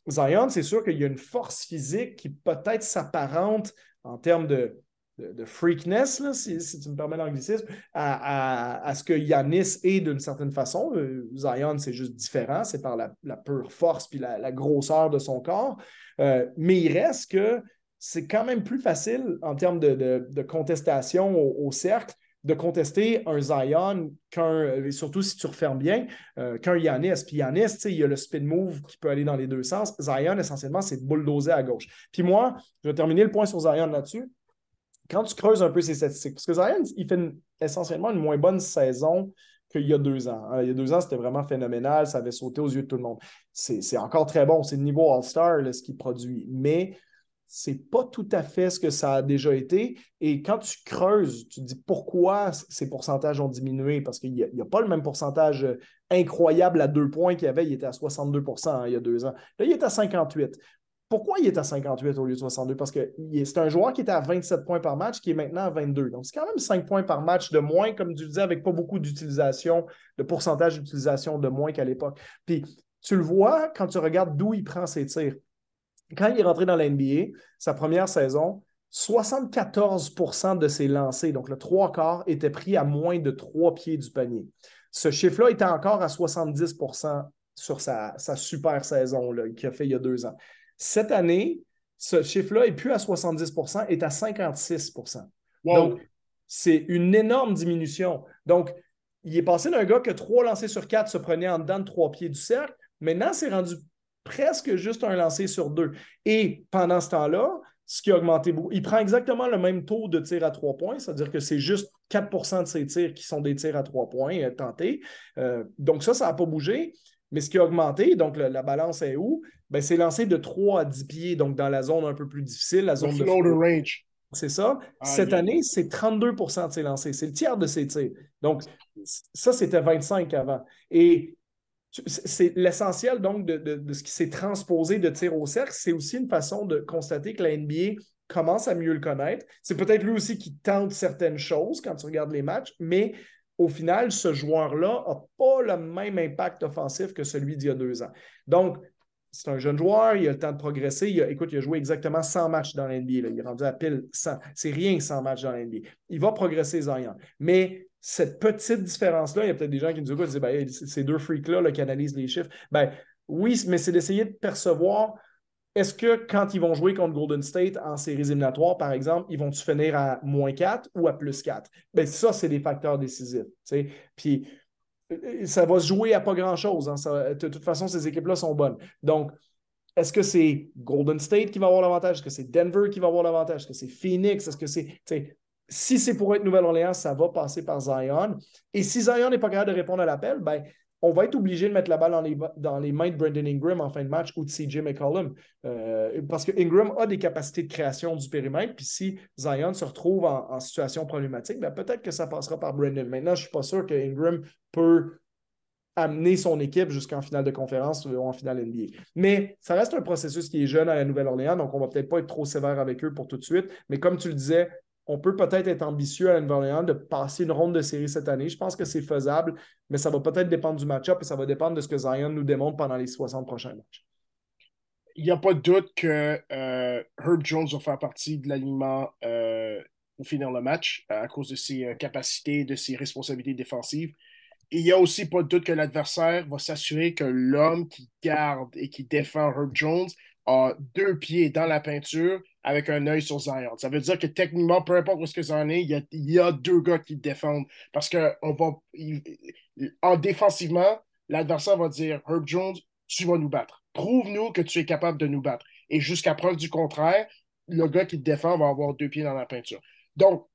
Zion, c'est sûr qu'il y a une force physique qui peut-être s'apparente en termes de de, freakness, si, tu me permets l'anglicisme, à, ce que Yanis est d'une certaine façon. Euh, Zion, c'est juste différent, c'est par la, pure force puis la, grosseur de son corps. Euh, mais il reste que c'est quand même plus facile en termes de, contestation au, cercle de contester un Zion qu'un, surtout si tu refermes bien, euh, qu'un Yanis. Puis Yanis, il y a le spin move qui peut aller dans les deux sens. Zion, essentiellement, c'est bulldozer à gauche. Puis moi, je vais terminer le point sur Zion là-dessus quand tu creuses un peu ses statistiques, parce que Zion, il fait essentiellement une moins bonne saison qu'il y a deux ans. Hein. Il y a deux ans, c'était vraiment phénoménal, ça avait sauté aux yeux de tout le monde. C'est encore très bon, c'est le niveau All-Star ce qu'il produit, mais c'est pas tout à fait ce que ça a déjà été. Et quand tu creuses, tu te dis pourquoi ces pourcentages ont diminué, parce qu'il n'y a, pas le même pourcentage euh, incroyable à deux points qu'il y avait, il était à 62% hein, il y a deux ans. Là, il est à 58. Pourquoi il est à 58 au lieu de 62? Parce que c'est un joueur qui était à 27 points par match, qui est maintenant à 22. Donc, c'est quand même 5 points par match de moins, comme tu disais, avec pas beaucoup d'utilisation, de pourcentage d'utilisation de moins qu'à l'époque. Puis, tu le vois quand tu regardes d'où il prend ses tirs. Quand il est rentré dans la NBA, sa première saison, 74% de ses lancers, donc le trois quarts, étaient pris à moins de trois pieds du panier. Ce chiffre-là était encore à 70% sur sa, sa super saison qu'il a fait il y a deux ans. Cette année, ce chiffre-là n'est plus à 70% est à 56% Donc, c'est une énorme diminution. Donc, il est passé d'un gars que trois lancers sur quatre se prenaient en dedans de trois pieds du cercle. Maintenant, c'est rendu presque juste un lancer sur deux. Et pendant ce temps-là, ce qui a augmenté beaucoup, il prend exactement le même taux de tir à trois points, c'est-à-dire que c'est juste 4% de ses tirs qui sont des tirs à trois points euh, tentés. Euh, donc ça, ça n'a pas bougé. Mais ce qui a augmenté, donc la balance est où? Ben, c'est lancé de 3 à 10 pieds, donc dans la zone un peu plus difficile, la zone de range? C'est ça. Cette année, c'est 32% de ses lancers. C'est le tiers de ses tirs. Donc, ça, c'était 25 avant. Et c'est l'essentiel, donc, de, de, ce qui s'est transposé de tir au cercle. C'est aussi une façon de constater que la NBA commence à mieux le connaître. C'est peut-être lui aussi qui tente certaines choses quand tu regardes les matchs, mais au final, ce joueur-là n'a pas le même impact offensif que celui d'il y a deux ans. Donc, c'est un jeune joueur, il a le temps de progresser. Il a, écoute, il a joué exactement 100 matchs dans l'NBA. Il est rendu à pile 100. C'est rien 100 matchs dans l'NBA. Il va progresser, Zion. Mais cette petite différence-là, il y a peut-être des gens qui nous écoutent et disent ben, ces deux freaks-là qui analysent les chiffres. Ben, oui, mais c'est d'essayer de percevoir est-ce que quand ils vont jouer contre Golden State en séries éliminatoires, par exemple, ils vont-tu finir à moins 4 ou à plus 4? Bien, ça, c'est des facteurs décisifs. Puis euh, ça va se jouer à pas grand-chose. Hein. De toute façon, ces équipes-là sont bonnes. Donc, est-ce que c'est Golden State qui va avoir l'avantage? Est-ce que c'est Denver qui va avoir l'avantage? Est-ce que c'est Phoenix? Est-ce que c'est. Si c'est pour être Nouvelle-Orléans, ça va passer par Zion. Et si Zion n'est pas capable de répondre à l'appel, ben, on va être obligé de mettre la balle dans les, mains de Brandon Ingram en fin de match ou de CJ McCollum. Euh, parce que Ingram a des capacités de création du périmètre. Puis si Zion se retrouve en, situation problématique, ben peut-être que ça passera par Brandon. Maintenant, je ne suis pas sûr que Ingram peut amener son équipe jusqu'en finale de conférence ou en finale NBA. Mais ça reste un processus qui est jeune à la Nouvelle-Orléans, donc on ne va peut-être pas être trop sévère avec eux pour tout de suite. Mais comme tu le disais, on peut peut-être être ambitieux à nouvelle de passer une ronde de série cette année. Je pense que c'est faisable, mais ça va peut-être dépendre du match-up et ça va dépendre de ce que Zion nous démontre pendant les 60 prochains matchs. Il n'y a pas de doute que euh, Herb Jones va faire partie de l'alignement euh, pour finir le match à cause de ses euh, capacités, de ses responsabilités défensives. il n'y a aussi pas de doute que l'adversaire va s'assurer que l'homme qui garde et qui défend Herb Jones a deux pieds dans la peinture avec un œil sur Zion. Ça veut dire que techniquement, peu importe où est-ce que Zion est, il y, a, deux gars qui défendent. Parce que on va, en défensivement, l'adversaire va dire Herb Jones, tu vas nous battre. Prouve-nous que tu es capable de nous battre. Et jusqu'à preuve du contraire, le gars qui te défend va avoir deux pieds dans la peinture. Donc,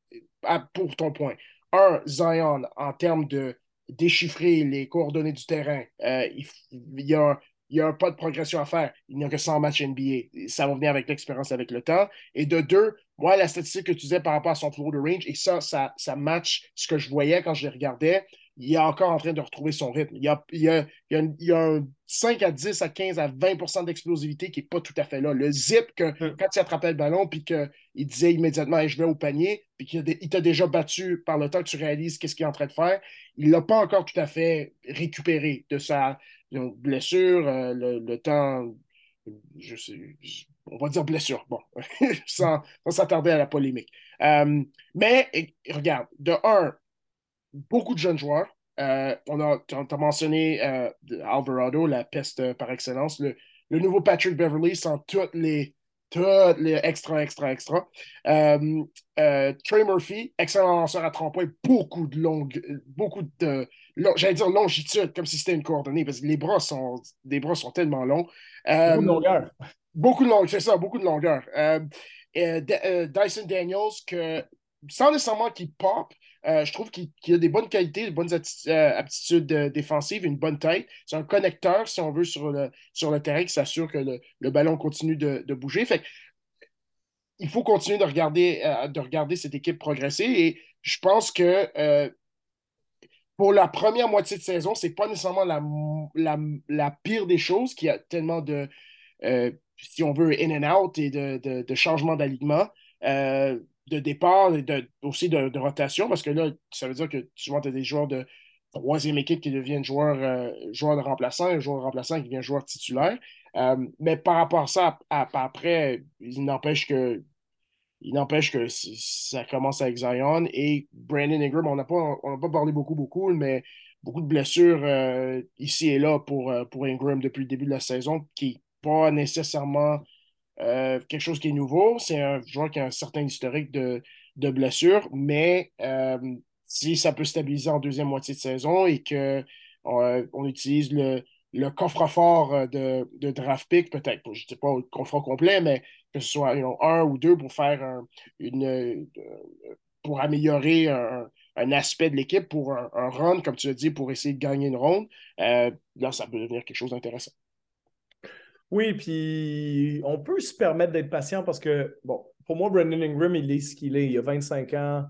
pour ton point, un, Zion, en termes de déchiffrer les coordonnées du terrain, euh, il, il, y a il n'y a pas de progression à faire. Il n'y a que 100 matchs NBA. Ça va venir avec l'expérience, avec le temps. Et de deux, moi, la statistique que tu disais par rapport à son flow de range, et ça, ça, ça match ce que je voyais quand je les regardais, il est encore en train de retrouver son rythme. Il y a, il y a, il y a, un 5 à 10 à 15 à 20% d'explosivité qui n'est pas tout à fait là. Le zip, que hmm. quand il attrapait le ballon, puis qu'il disait immédiatement je vais au panier, puis qu'il t'a déjà battu par le temps que tu réalises qu'est-ce qu'il est en train de faire, il ne l'a pas encore tout à fait récupéré de sa blessure, euh, le, temps je sais, on va dire blessure, bon, sans, s'attarder à la polémique. Euh, mais regarde, de un, beaucoup de jeunes joueurs. Euh, on a, mentionné Alvarado, la peste par excellence. Le, le, nouveau Patrick Beverly sans toutes les, toutes les extra, extra, extra. Trey Murphy, excellent lanceur à 30 points, beaucoup de longue, beaucoup de, j'allais dire longitude, comme si c'était une coordonnée, parce que les bras sont, les bras sont tellement longs. beaucoup de longueur. Beaucoup de longueur, c'est ça, beaucoup de longueur. Dyson Daniels, que sans nécessairement qu'il pop, euh, je trouve qu'il a des bonnes qualités, des bonnes euh, aptitudes euh, défensives, une bonne tête. C'est un connecteur, si on veut, sur le, terrain qui s'assure que le, ballon continue de, bouger. Fait il faut continuer de regarder, de regarder cette équipe progresser et je pense que pour la première moitié de saison, c'est pas nécessairement la, pire des choses, qui a tellement de, si on veut, in and out et de, de, de changements d'alignement de départ et aussi de, rotation, parce que là, ça veut dire que souvent, tu as des joueurs de troisième équipe qui deviennent joueurs, euh, joueurs de remplaçants, un joueur de remplaçant qui devient joueur titulaire. Euh, mais par rapport à ça, après, il n'empêche que il n'empêche que ça commence avec Zion et Brandon Ingram, on n'a pas, pas parlé beaucoup, beaucoup, mais beaucoup de blessures euh, ici et là pour, pour Ingram depuis le début de la saison, qui n'est pas nécessairement euh, quelque chose qui est nouveau. C'est un joueur qui a un certain historique de, de blessures, mais euh, si ça peut stabiliser en deuxième moitié de saison et qu'on euh, on utilise le, le coffre-fort de, de, draft pick, peut-être, je ne sais pas le coffre complet, mais que ce soit un ou deux pour faire une. pour améliorer un, aspect de l'équipe, pour un, un, run, comme tu as dit, pour essayer de gagner une ronde, là, ça peut devenir quelque chose d'intéressant. Oui, puis on peut se permettre d'être patient parce que, bon, pour moi, Brandon Ingram, il est ce qu'il est. Il a 25 ans.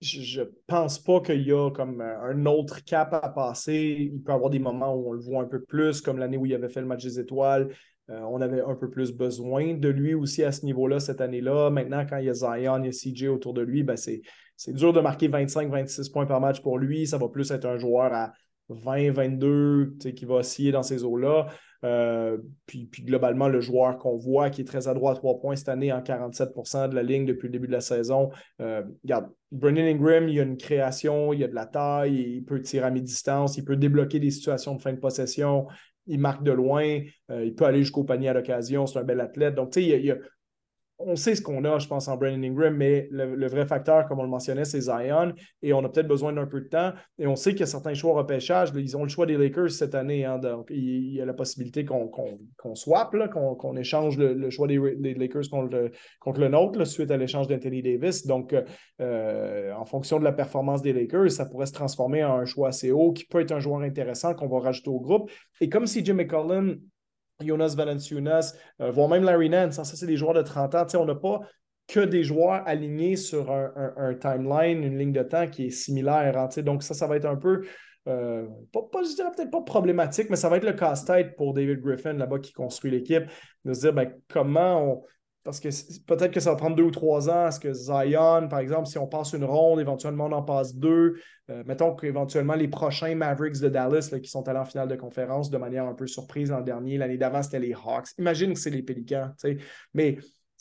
Je ne pense pas qu'il y a comme un autre cap à passer. Il peut y avoir des moments où on le voit un peu plus, comme l'année où il avait fait le match des étoiles. Euh, on avait un peu plus besoin de lui aussi à ce niveau-là cette année-là. Maintenant, quand il y a Zion, il y a CJ autour de lui, ben c'est, c'est dur de marquer 25-26 points par match pour lui. Ça va plus être un joueur à 20-22 qui va osciller dans ces eaux-là. Euh, puis, globalement, le joueur qu'on voit qui est très adroit à trois points cette année en 47% de la ligne depuis le début de la saison. Euh, regarde, Brennan Ingram, il a une création, il a de la taille, il peut tirer à mi-distance, il peut débloquer des situations de fin de possession, il marque de loin, euh, il peut aller jusqu'au panier à l'occasion, c'est un bel athlète. Donc, tu sais, il y a on sait ce qu'on a, je pense, en Brandon Ingram, mais le, vrai facteur, comme on le mentionnait, c'est Zion. Et on a peut-être besoin d'un peu de temps. Et on sait qu'il y a certains choix au repêchage. ils ont le choix des Lakers cette année. Hein, il, y a la possibilité qu'on qu swap, qu'on échange le, choix des, Lakers contre le, nôtre suite à l'échange d'Anthony Davis. Donc, euh, en fonction de la performance des Lakers, ça pourrait se transformer en un choix assez haut qui peut être un joueur intéressant qu'on va rajouter au groupe. Et comme si Jim McCollum Jonas Valanciunas, euh, voire même Larry Nance. Ça, c'est des joueurs de 30 ans. on n'a pas que des joueurs alignés sur un, timeline, une ligne de temps qui est similaire. Hein, donc, ça, ça va être un peu, euh, pas, je dirais peut-être pas problématique, mais ça va être le casse-tête pour David Griffin là-bas qui construit l'équipe, de se dire ben, comment on, parce que peut-être que ça va prendre deux ou trois ans. Est-ce que Zion, par exemple, si on passe une ronde, éventuellement on en passe deux. Euh, mettons qu'éventuellement les prochains Mavericks de Dallas qui sont allés en finale de conférence de manière un peu surprise l'an dernier. L'année d'avant, c'était les Hawks. Imagine que c'est les Pélicans. Mais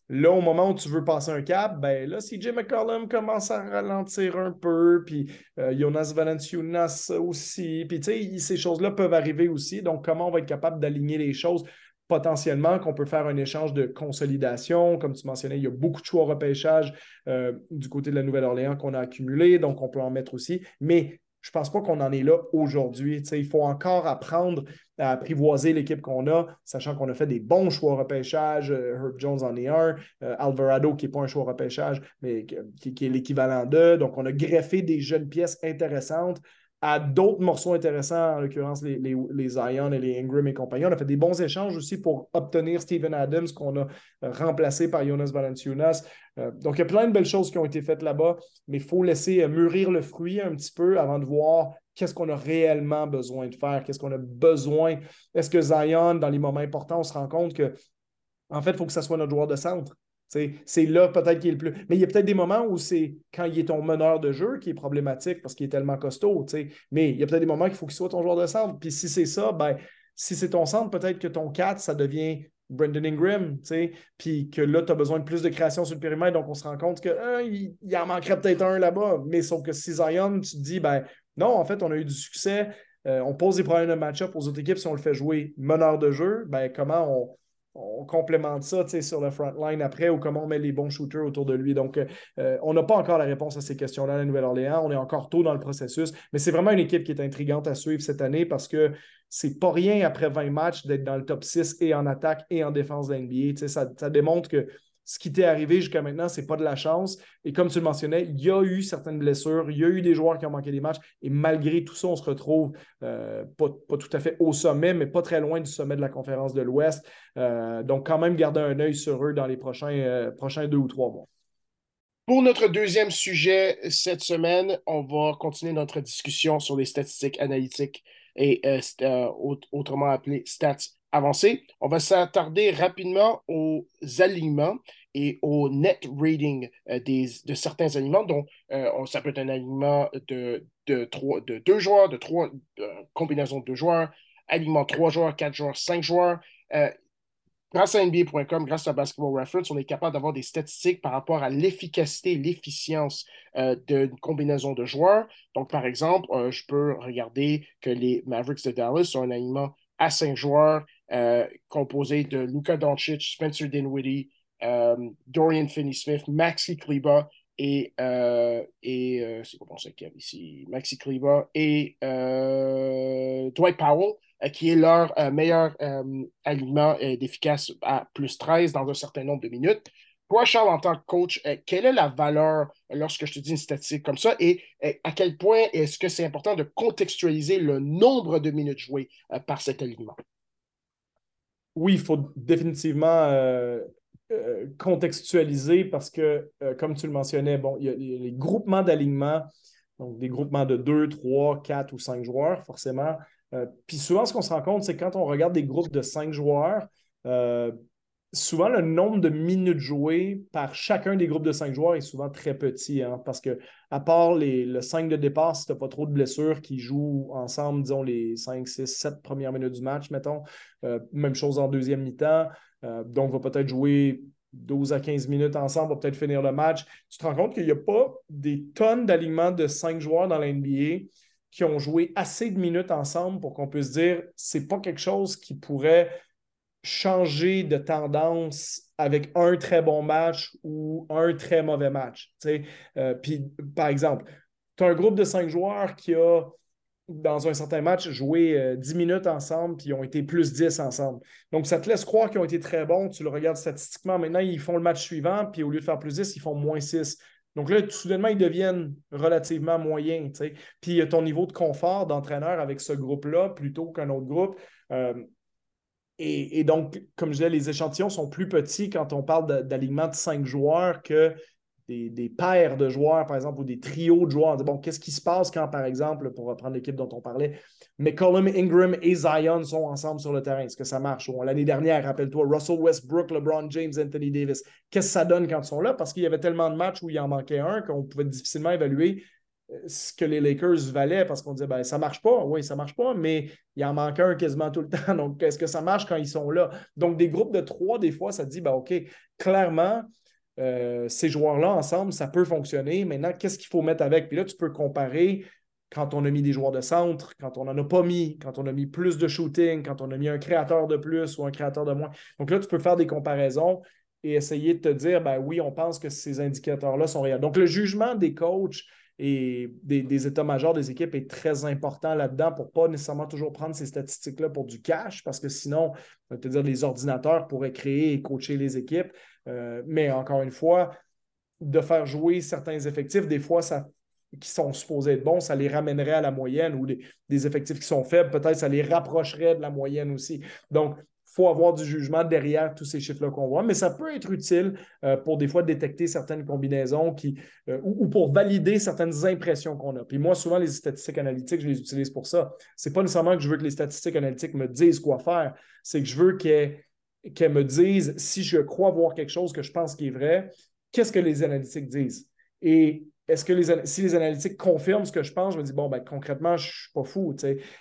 là, au moment où tu veux passer un cap, ben là, si Jim McCollum commence à ralentir un peu, puis euh, Jonas Valanciunas aussi, puis tu sais, ces choses-là peuvent arriver aussi. Donc, comment on va être capable d'aligner les choses? Potentiellement qu'on peut faire un échange de consolidation. Comme tu mentionnais, il y a beaucoup de choix repêchage euh, du côté de la Nouvelle-Orléans qu'on a accumulé, donc on peut en mettre aussi. Mais je ne pense pas qu'on en est là aujourd'hui. Il faut encore apprendre à apprivoiser l'équipe qu'on a, sachant qu'on a fait des bons choix au repêchage. Euh, Herb Jones en est un. Euh, Alvarado, qui n'est pas un choix repêchage, mais qui est l'équivalent d'eux. Donc, on a greffé des jeunes pièces intéressantes à d'autres morceaux intéressants, en l'occurrence les, les, Zion et les Ingram et compagnie. On a fait des bons échanges aussi pour obtenir Steven Adams, qu'on a remplacé par Jonas Valanciunas. Euh, donc, il y a plein de belles choses qui ont été faites là-bas, mais il faut laisser euh, mûrir le fruit un petit peu avant de voir qu'est-ce qu'on a réellement besoin de faire, qu'est-ce qu'on a besoin. Est-ce que Zion, dans les moments importants, on se rend compte que, en fait, il faut que ça soit notre joueur de centre? C'est là peut-être qu'il est le plus. Mais il y a peut-être des moments où c'est quand il est ton meneur de jeu qui est problématique parce qu'il est tellement costaud. Mais il y a peut-être des moments qu'il faut qu'il soit ton joueur de centre. Puis si c'est ça, ben, si c'est ton centre, peut-être que ton 4, ça devient Brendan Ingram, puis que là, tu as besoin de plus de création sur le périmètre, donc on se rend compte qu'il hein, il en manquerait peut-être un là-bas. Mais sauf que si Zion, tu te dis, ben non, en fait, on a eu du succès, euh, on pose des problèmes de match-up aux autres équipes si on le fait jouer meneur de jeu, ben comment on, on complémente ça sur le front line après ou comment on met les bons shooters autour de lui. Donc, euh, on n'a pas encore la réponse à ces questions-là à la Nouvelle-Orléans. On est encore tôt dans le processus, mais c'est vraiment une équipe qui est intrigante à suivre cette année parce que c'est pas rien après 20 matchs d'être dans le top 6 et en attaque et en défense de. Ça, ça démontre que ce qui t'est arrivé jusqu'à maintenant, ce n'est pas de la chance. Et comme tu le mentionnais, il y a eu certaines blessures, il y a eu des joueurs qui ont manqué des matchs. Et malgré tout ça, on se retrouve euh, pas, tout à fait au sommet, mais pas très loin du sommet de la conférence de l'Ouest. Euh, donc, quand même, garder un œil sur eux dans les prochains, euh, prochains deux ou trois mois. Pour notre deuxième sujet cette semaine, on va continuer notre discussion sur les statistiques analytiques et autrement appelées stats avancées. On va s'attarder rapidement aux aliments et au net rating euh, de certains aliments. Donc, euh, ça peut être un aliment de, deux joueurs, de trois combinaisons de deux joueurs, aliment trois joueurs, quatre joueurs, cinq joueurs. Euh, grâce à NBA.com, grâce à Basketball Reference, on est capable d'avoir des statistiques par rapport à l'efficacité l'efficience d'une combinaison de joueurs. Donc, par exemple, je peux regarder que les Mavericks de Dallas ont un aliment à cinq joueurs euh, composé de Luka Doncic, Spencer Dinwiddie, euh, Dorian Finney-Smith, Maxi Kleba et, euh, et c'est ici? Maxi Kleba et Dwight Powell, qui est leur meilleur aliment d'efficace à plus 13 dans un certain nombre de minutes. Toi, Charles, en tant que coach, quelle est la valeur lorsque je te dis une statistique comme ça? Et à quel point est-ce que c'est important de contextualiser le nombre de minutes jouées par cet aliment? Oui, il faut définitivement euh, euh, contextualiser parce que, euh, comme tu le mentionnais, bon, il y, a, les groupements d'alignement, donc des groupements de 2, 3, 4 ou 5 joueurs, forcément. Puis souvent, ce qu'on se rend compte, c'est quand on regarde des groupes de 5 joueurs, souvent le nombre de minutes jouées par chacun des groupes de cinq joueurs est souvent très petit, hein, parce que à part les, le 5 de départ, si tu n'as pas trop de blessures qui jouent ensemble, disons les 5, 6, 7 premières minutes du match, mettons, euh, même chose en deuxième mi-temps, euh, donc va peut-être jouer 12 à 15 minutes ensemble, va peut-être finir le match. Tu te rends compte qu'il n'y a pas des tonnes d'alignements de cinq joueurs dans la NBA qui ont joué assez de minutes ensemble pour qu'on puisse dire c'est pas quelque chose qui pourrait changer de tendance avec un très bon match ou un très mauvais match. Euh, par exemple, tu as un groupe de cinq joueurs qui a, dans un certain match, joué 10 euh, minutes ensemble, puis ils ont été plus 10 ensemble. Donc, ça te laisse croire qu'ils ont été très bons. Tu le regardes statistiquement. Maintenant, ils font le match suivant, puis au lieu de faire plus 10, ils font moins 6. Donc là, soudainement, ils deviennent relativement moyens. Puis ton niveau de confort d'entraîneur avec ce groupe-là plutôt qu'un autre groupe. Euh, et, donc, comme je disais, les échantillons sont plus petits quand on parle d'alignement de cinq joueurs que des, paires de joueurs, par exemple, ou des trios de joueurs. Bon, qu'est-ce qui se passe quand, par exemple, pour reprendre l'équipe dont on parlait, McCollum, Ingram et Zion sont ensemble sur le terrain? Est-ce que ça marche? L'année dernière, rappelle-toi, Russell Westbrook, LeBron James, Anthony Davis. Qu'est-ce que ça donne quand ils sont là? Parce qu'il y avait tellement de matchs où il en manquait un qu'on pouvait difficilement évaluer ce que les Lakers valaient parce qu'on disait ben, ça marche pas. Oui, ça marche pas, mais il en manque un quasiment tout le temps. Donc, est-ce que ça marche quand ils sont là? Donc, des groupes de trois, des fois, ça dit ben, OK, clairement, euh, ces joueurs-là ensemble, ça peut fonctionner. Maintenant, qu'est-ce qu'il faut mettre avec? Puis là, tu peux comparer quand on a mis des joueurs de centre, quand on n'en a pas mis, quand on a mis plus de shooting, quand on a mis un créateur de plus ou un créateur de moins. Donc là, tu peux faire des comparaisons et essayer de te dire, ben oui, on pense que ces indicateurs-là sont réels. Donc, le jugement des coachs, et des, états-majors des équipes est très important là-dedans pour pas nécessairement toujours prendre ces statistiques-là pour du cash, parce que sinon, on dire les ordinateurs pourraient créer et coacher les équipes. Euh, mais encore une fois, de faire jouer certains effectifs, des fois, ça qui sont supposés être bons, ça les ramènerait à la moyenne ou des effectifs qui sont faibles, peut-être ça les rapprocherait de la moyenne aussi. Donc, faut avoir du jugement derrière tous ces chiffres-là qu'on voit, mais ça peut être utile euh, pour des fois détecter certaines combinaisons qui, euh, ou, pour valider certaines impressions qu'on a. Puis moi, souvent, les statistiques analytiques, je les utilise pour ça. Ce n'est pas nécessairement que je veux que les statistiques analytiques me disent quoi faire, c'est que je veux qu'elles me disent si je crois voir quelque chose que je pense qui est vrai, qu'est-ce que les analytiques disent? Et est-ce que les, si les analytiques confirment ce que je pense, je me dis, bon, ben, concrètement, je ne suis pas fou.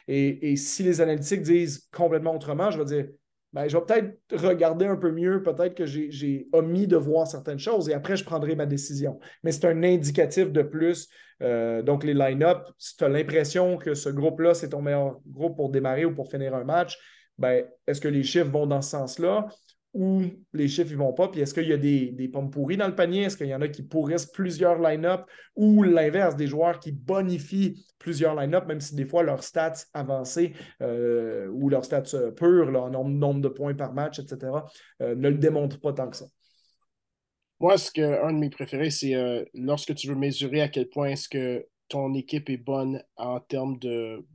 Et, et si les analytiques disent complètement autrement, je vais dire, ben, je vais peut-être regarder un peu mieux, peut-être que j'ai omis de voir certaines choses et après, je prendrai ma décision. Mais c'est un indicatif de plus. Euh, donc, les line-up, si tu as l'impression que ce groupe-là, c'est ton meilleur groupe pour démarrer ou pour finir un match, ben, est-ce que les chiffres vont dans ce sens-là? Ou les chiffres ne vont pas. Puis est-ce qu'il y a des, des, pommes pourries dans le panier? Est-ce qu'il y en a qui pourrissent plusieurs line-up? Ou l'inverse, des joueurs qui bonifient plusieurs line-up, même si des fois leurs stats avancés euh, ou leurs stats euh, purs, leur nombre, de points par match, etc., euh, ne le démontrent pas tant que ça? Moi, ce que, un de mes préférés, c'est lorsque tu veux mesurer à quel point est-ce que ton équipe est bonne en termes de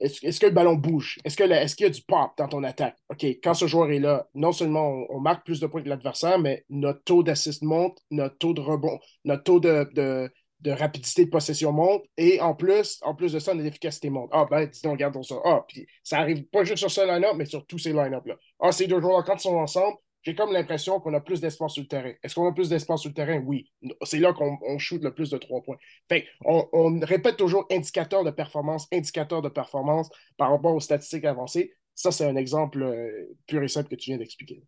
est-ce que le ballon bouge? Est-ce qu'il y a du pop dans ton attaque? OK, quand ce joueur est là, non seulement on, marque plus de points que l'adversaire, mais notre taux d'assist monte, notre taux de rebond, notre taux de, rapidité de possession monte, et en plus, en plus de ça, notre efficacité monte. Ah, ben, dis donc, regardons ça. Ah, puis ça arrive pas juste sur ce line-up, mais sur tous ces line-up-là. Ah, ces deux joueurs, quand ils sont ensemble, j'ai comme l'impression qu'on a plus d'espace sur le terrain. Est-ce qu'on a plus d'espace sur le terrain? Oui. C'est là qu'on shoot le plus de trois points. Fait on, répète toujours indicateur de performance, indicateur de performance par rapport aux statistiques avancées. Ça, c'est un exemple euh, pur et simple que tu viens d'expliquer.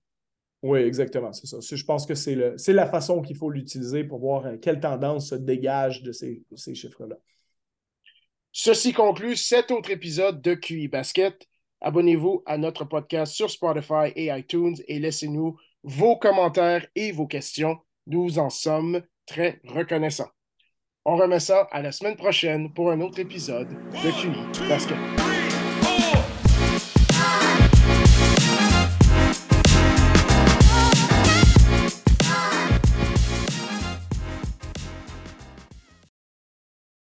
Oui, exactement, c'est ça. Je pense que c'est la façon qu'il faut l'utiliser pour voir euh, quelle tendance se dégage de ces, ces chiffres-là. Ceci conclut cet autre épisode de QI Basket. Abonnez-vous à notre podcast sur Spotify et iTunes et laissez-nous vos commentaires et vos questions. Nous en sommes très reconnaissants. On remet ça à la semaine prochaine pour un autre épisode de QI Basket.